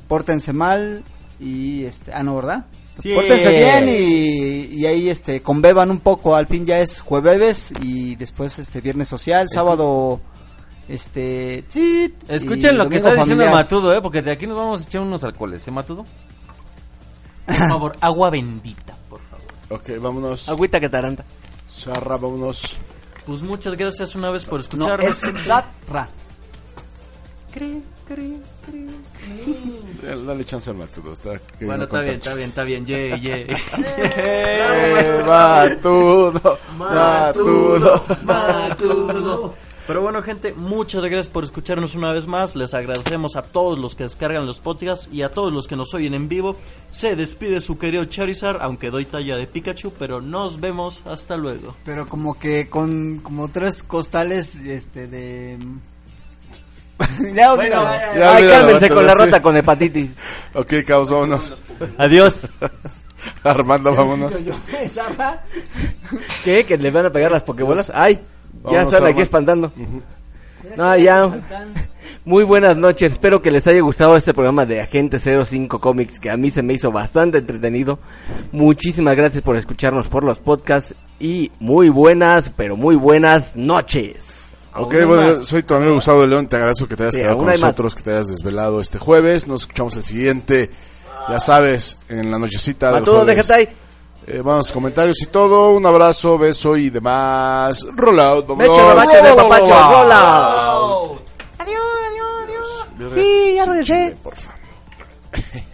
Pórtense mal y este, ah no, ¿verdad? Sí. Pórtense bien y, y ahí este conbeban un poco, al fin ya es jueves y después este viernes social, sábado este tzit, Escuchen lo que está diciendo familiar. Matudo, ¿eh? Porque de aquí nos vamos a echar unos alcoholes, ¿eh, Matudo? Por favor, agua bendita. Ok, vámonos. Agüita que taranta. Charra, vámonos. Pues muchas gracias una vez por No, escucharme. es Zatra. Eh, Dale chance al Matudo. Está Bueno, está bien, está bien, está bien. Yeah, yeah. Eh, Matudo, Matudo. Matudo. Pero bueno, gente, muchas gracias por escucharnos una vez más. Les agradecemos a todos los que descargan los podcasts y a todos los que nos oyen en vivo. Se despide su querido Charizard, aunque doy talla de Pikachu, pero nos vemos hasta luego. Pero como que con como tres costales este de ya. Ya Ay, cálmense con la sí. rota con hepatitis. Ok, caos, vámonos. Adiós. Armando, vámonos. ¿Qué? ¿Que le van a pegar las pokebolas? Ay, ya están aquí espantando. No, ya. Muy buenas noches. Espero que les haya gustado este programa de Agente 05 Comics, que a mí se me hizo bastante entretenido. Muchísimas gracias por escucharnos por los podcasts y muy buenas, pero muy buenas noches. Ok, bueno, más. soy tu amigo Gustavo de León, te agradezco que te hayas Sí, quedado con nosotros, que te hayas desvelado este jueves. Nos escuchamos el siguiente, ya sabes, en la nochecita Matudo, déjate ahí. Eh, vamos comentarios y todo. Un abrazo, beso y demás. Rollout, vámonos. Meche, babache de papacho, rola. Adiós, Sí, ya regresé. chile, porfa.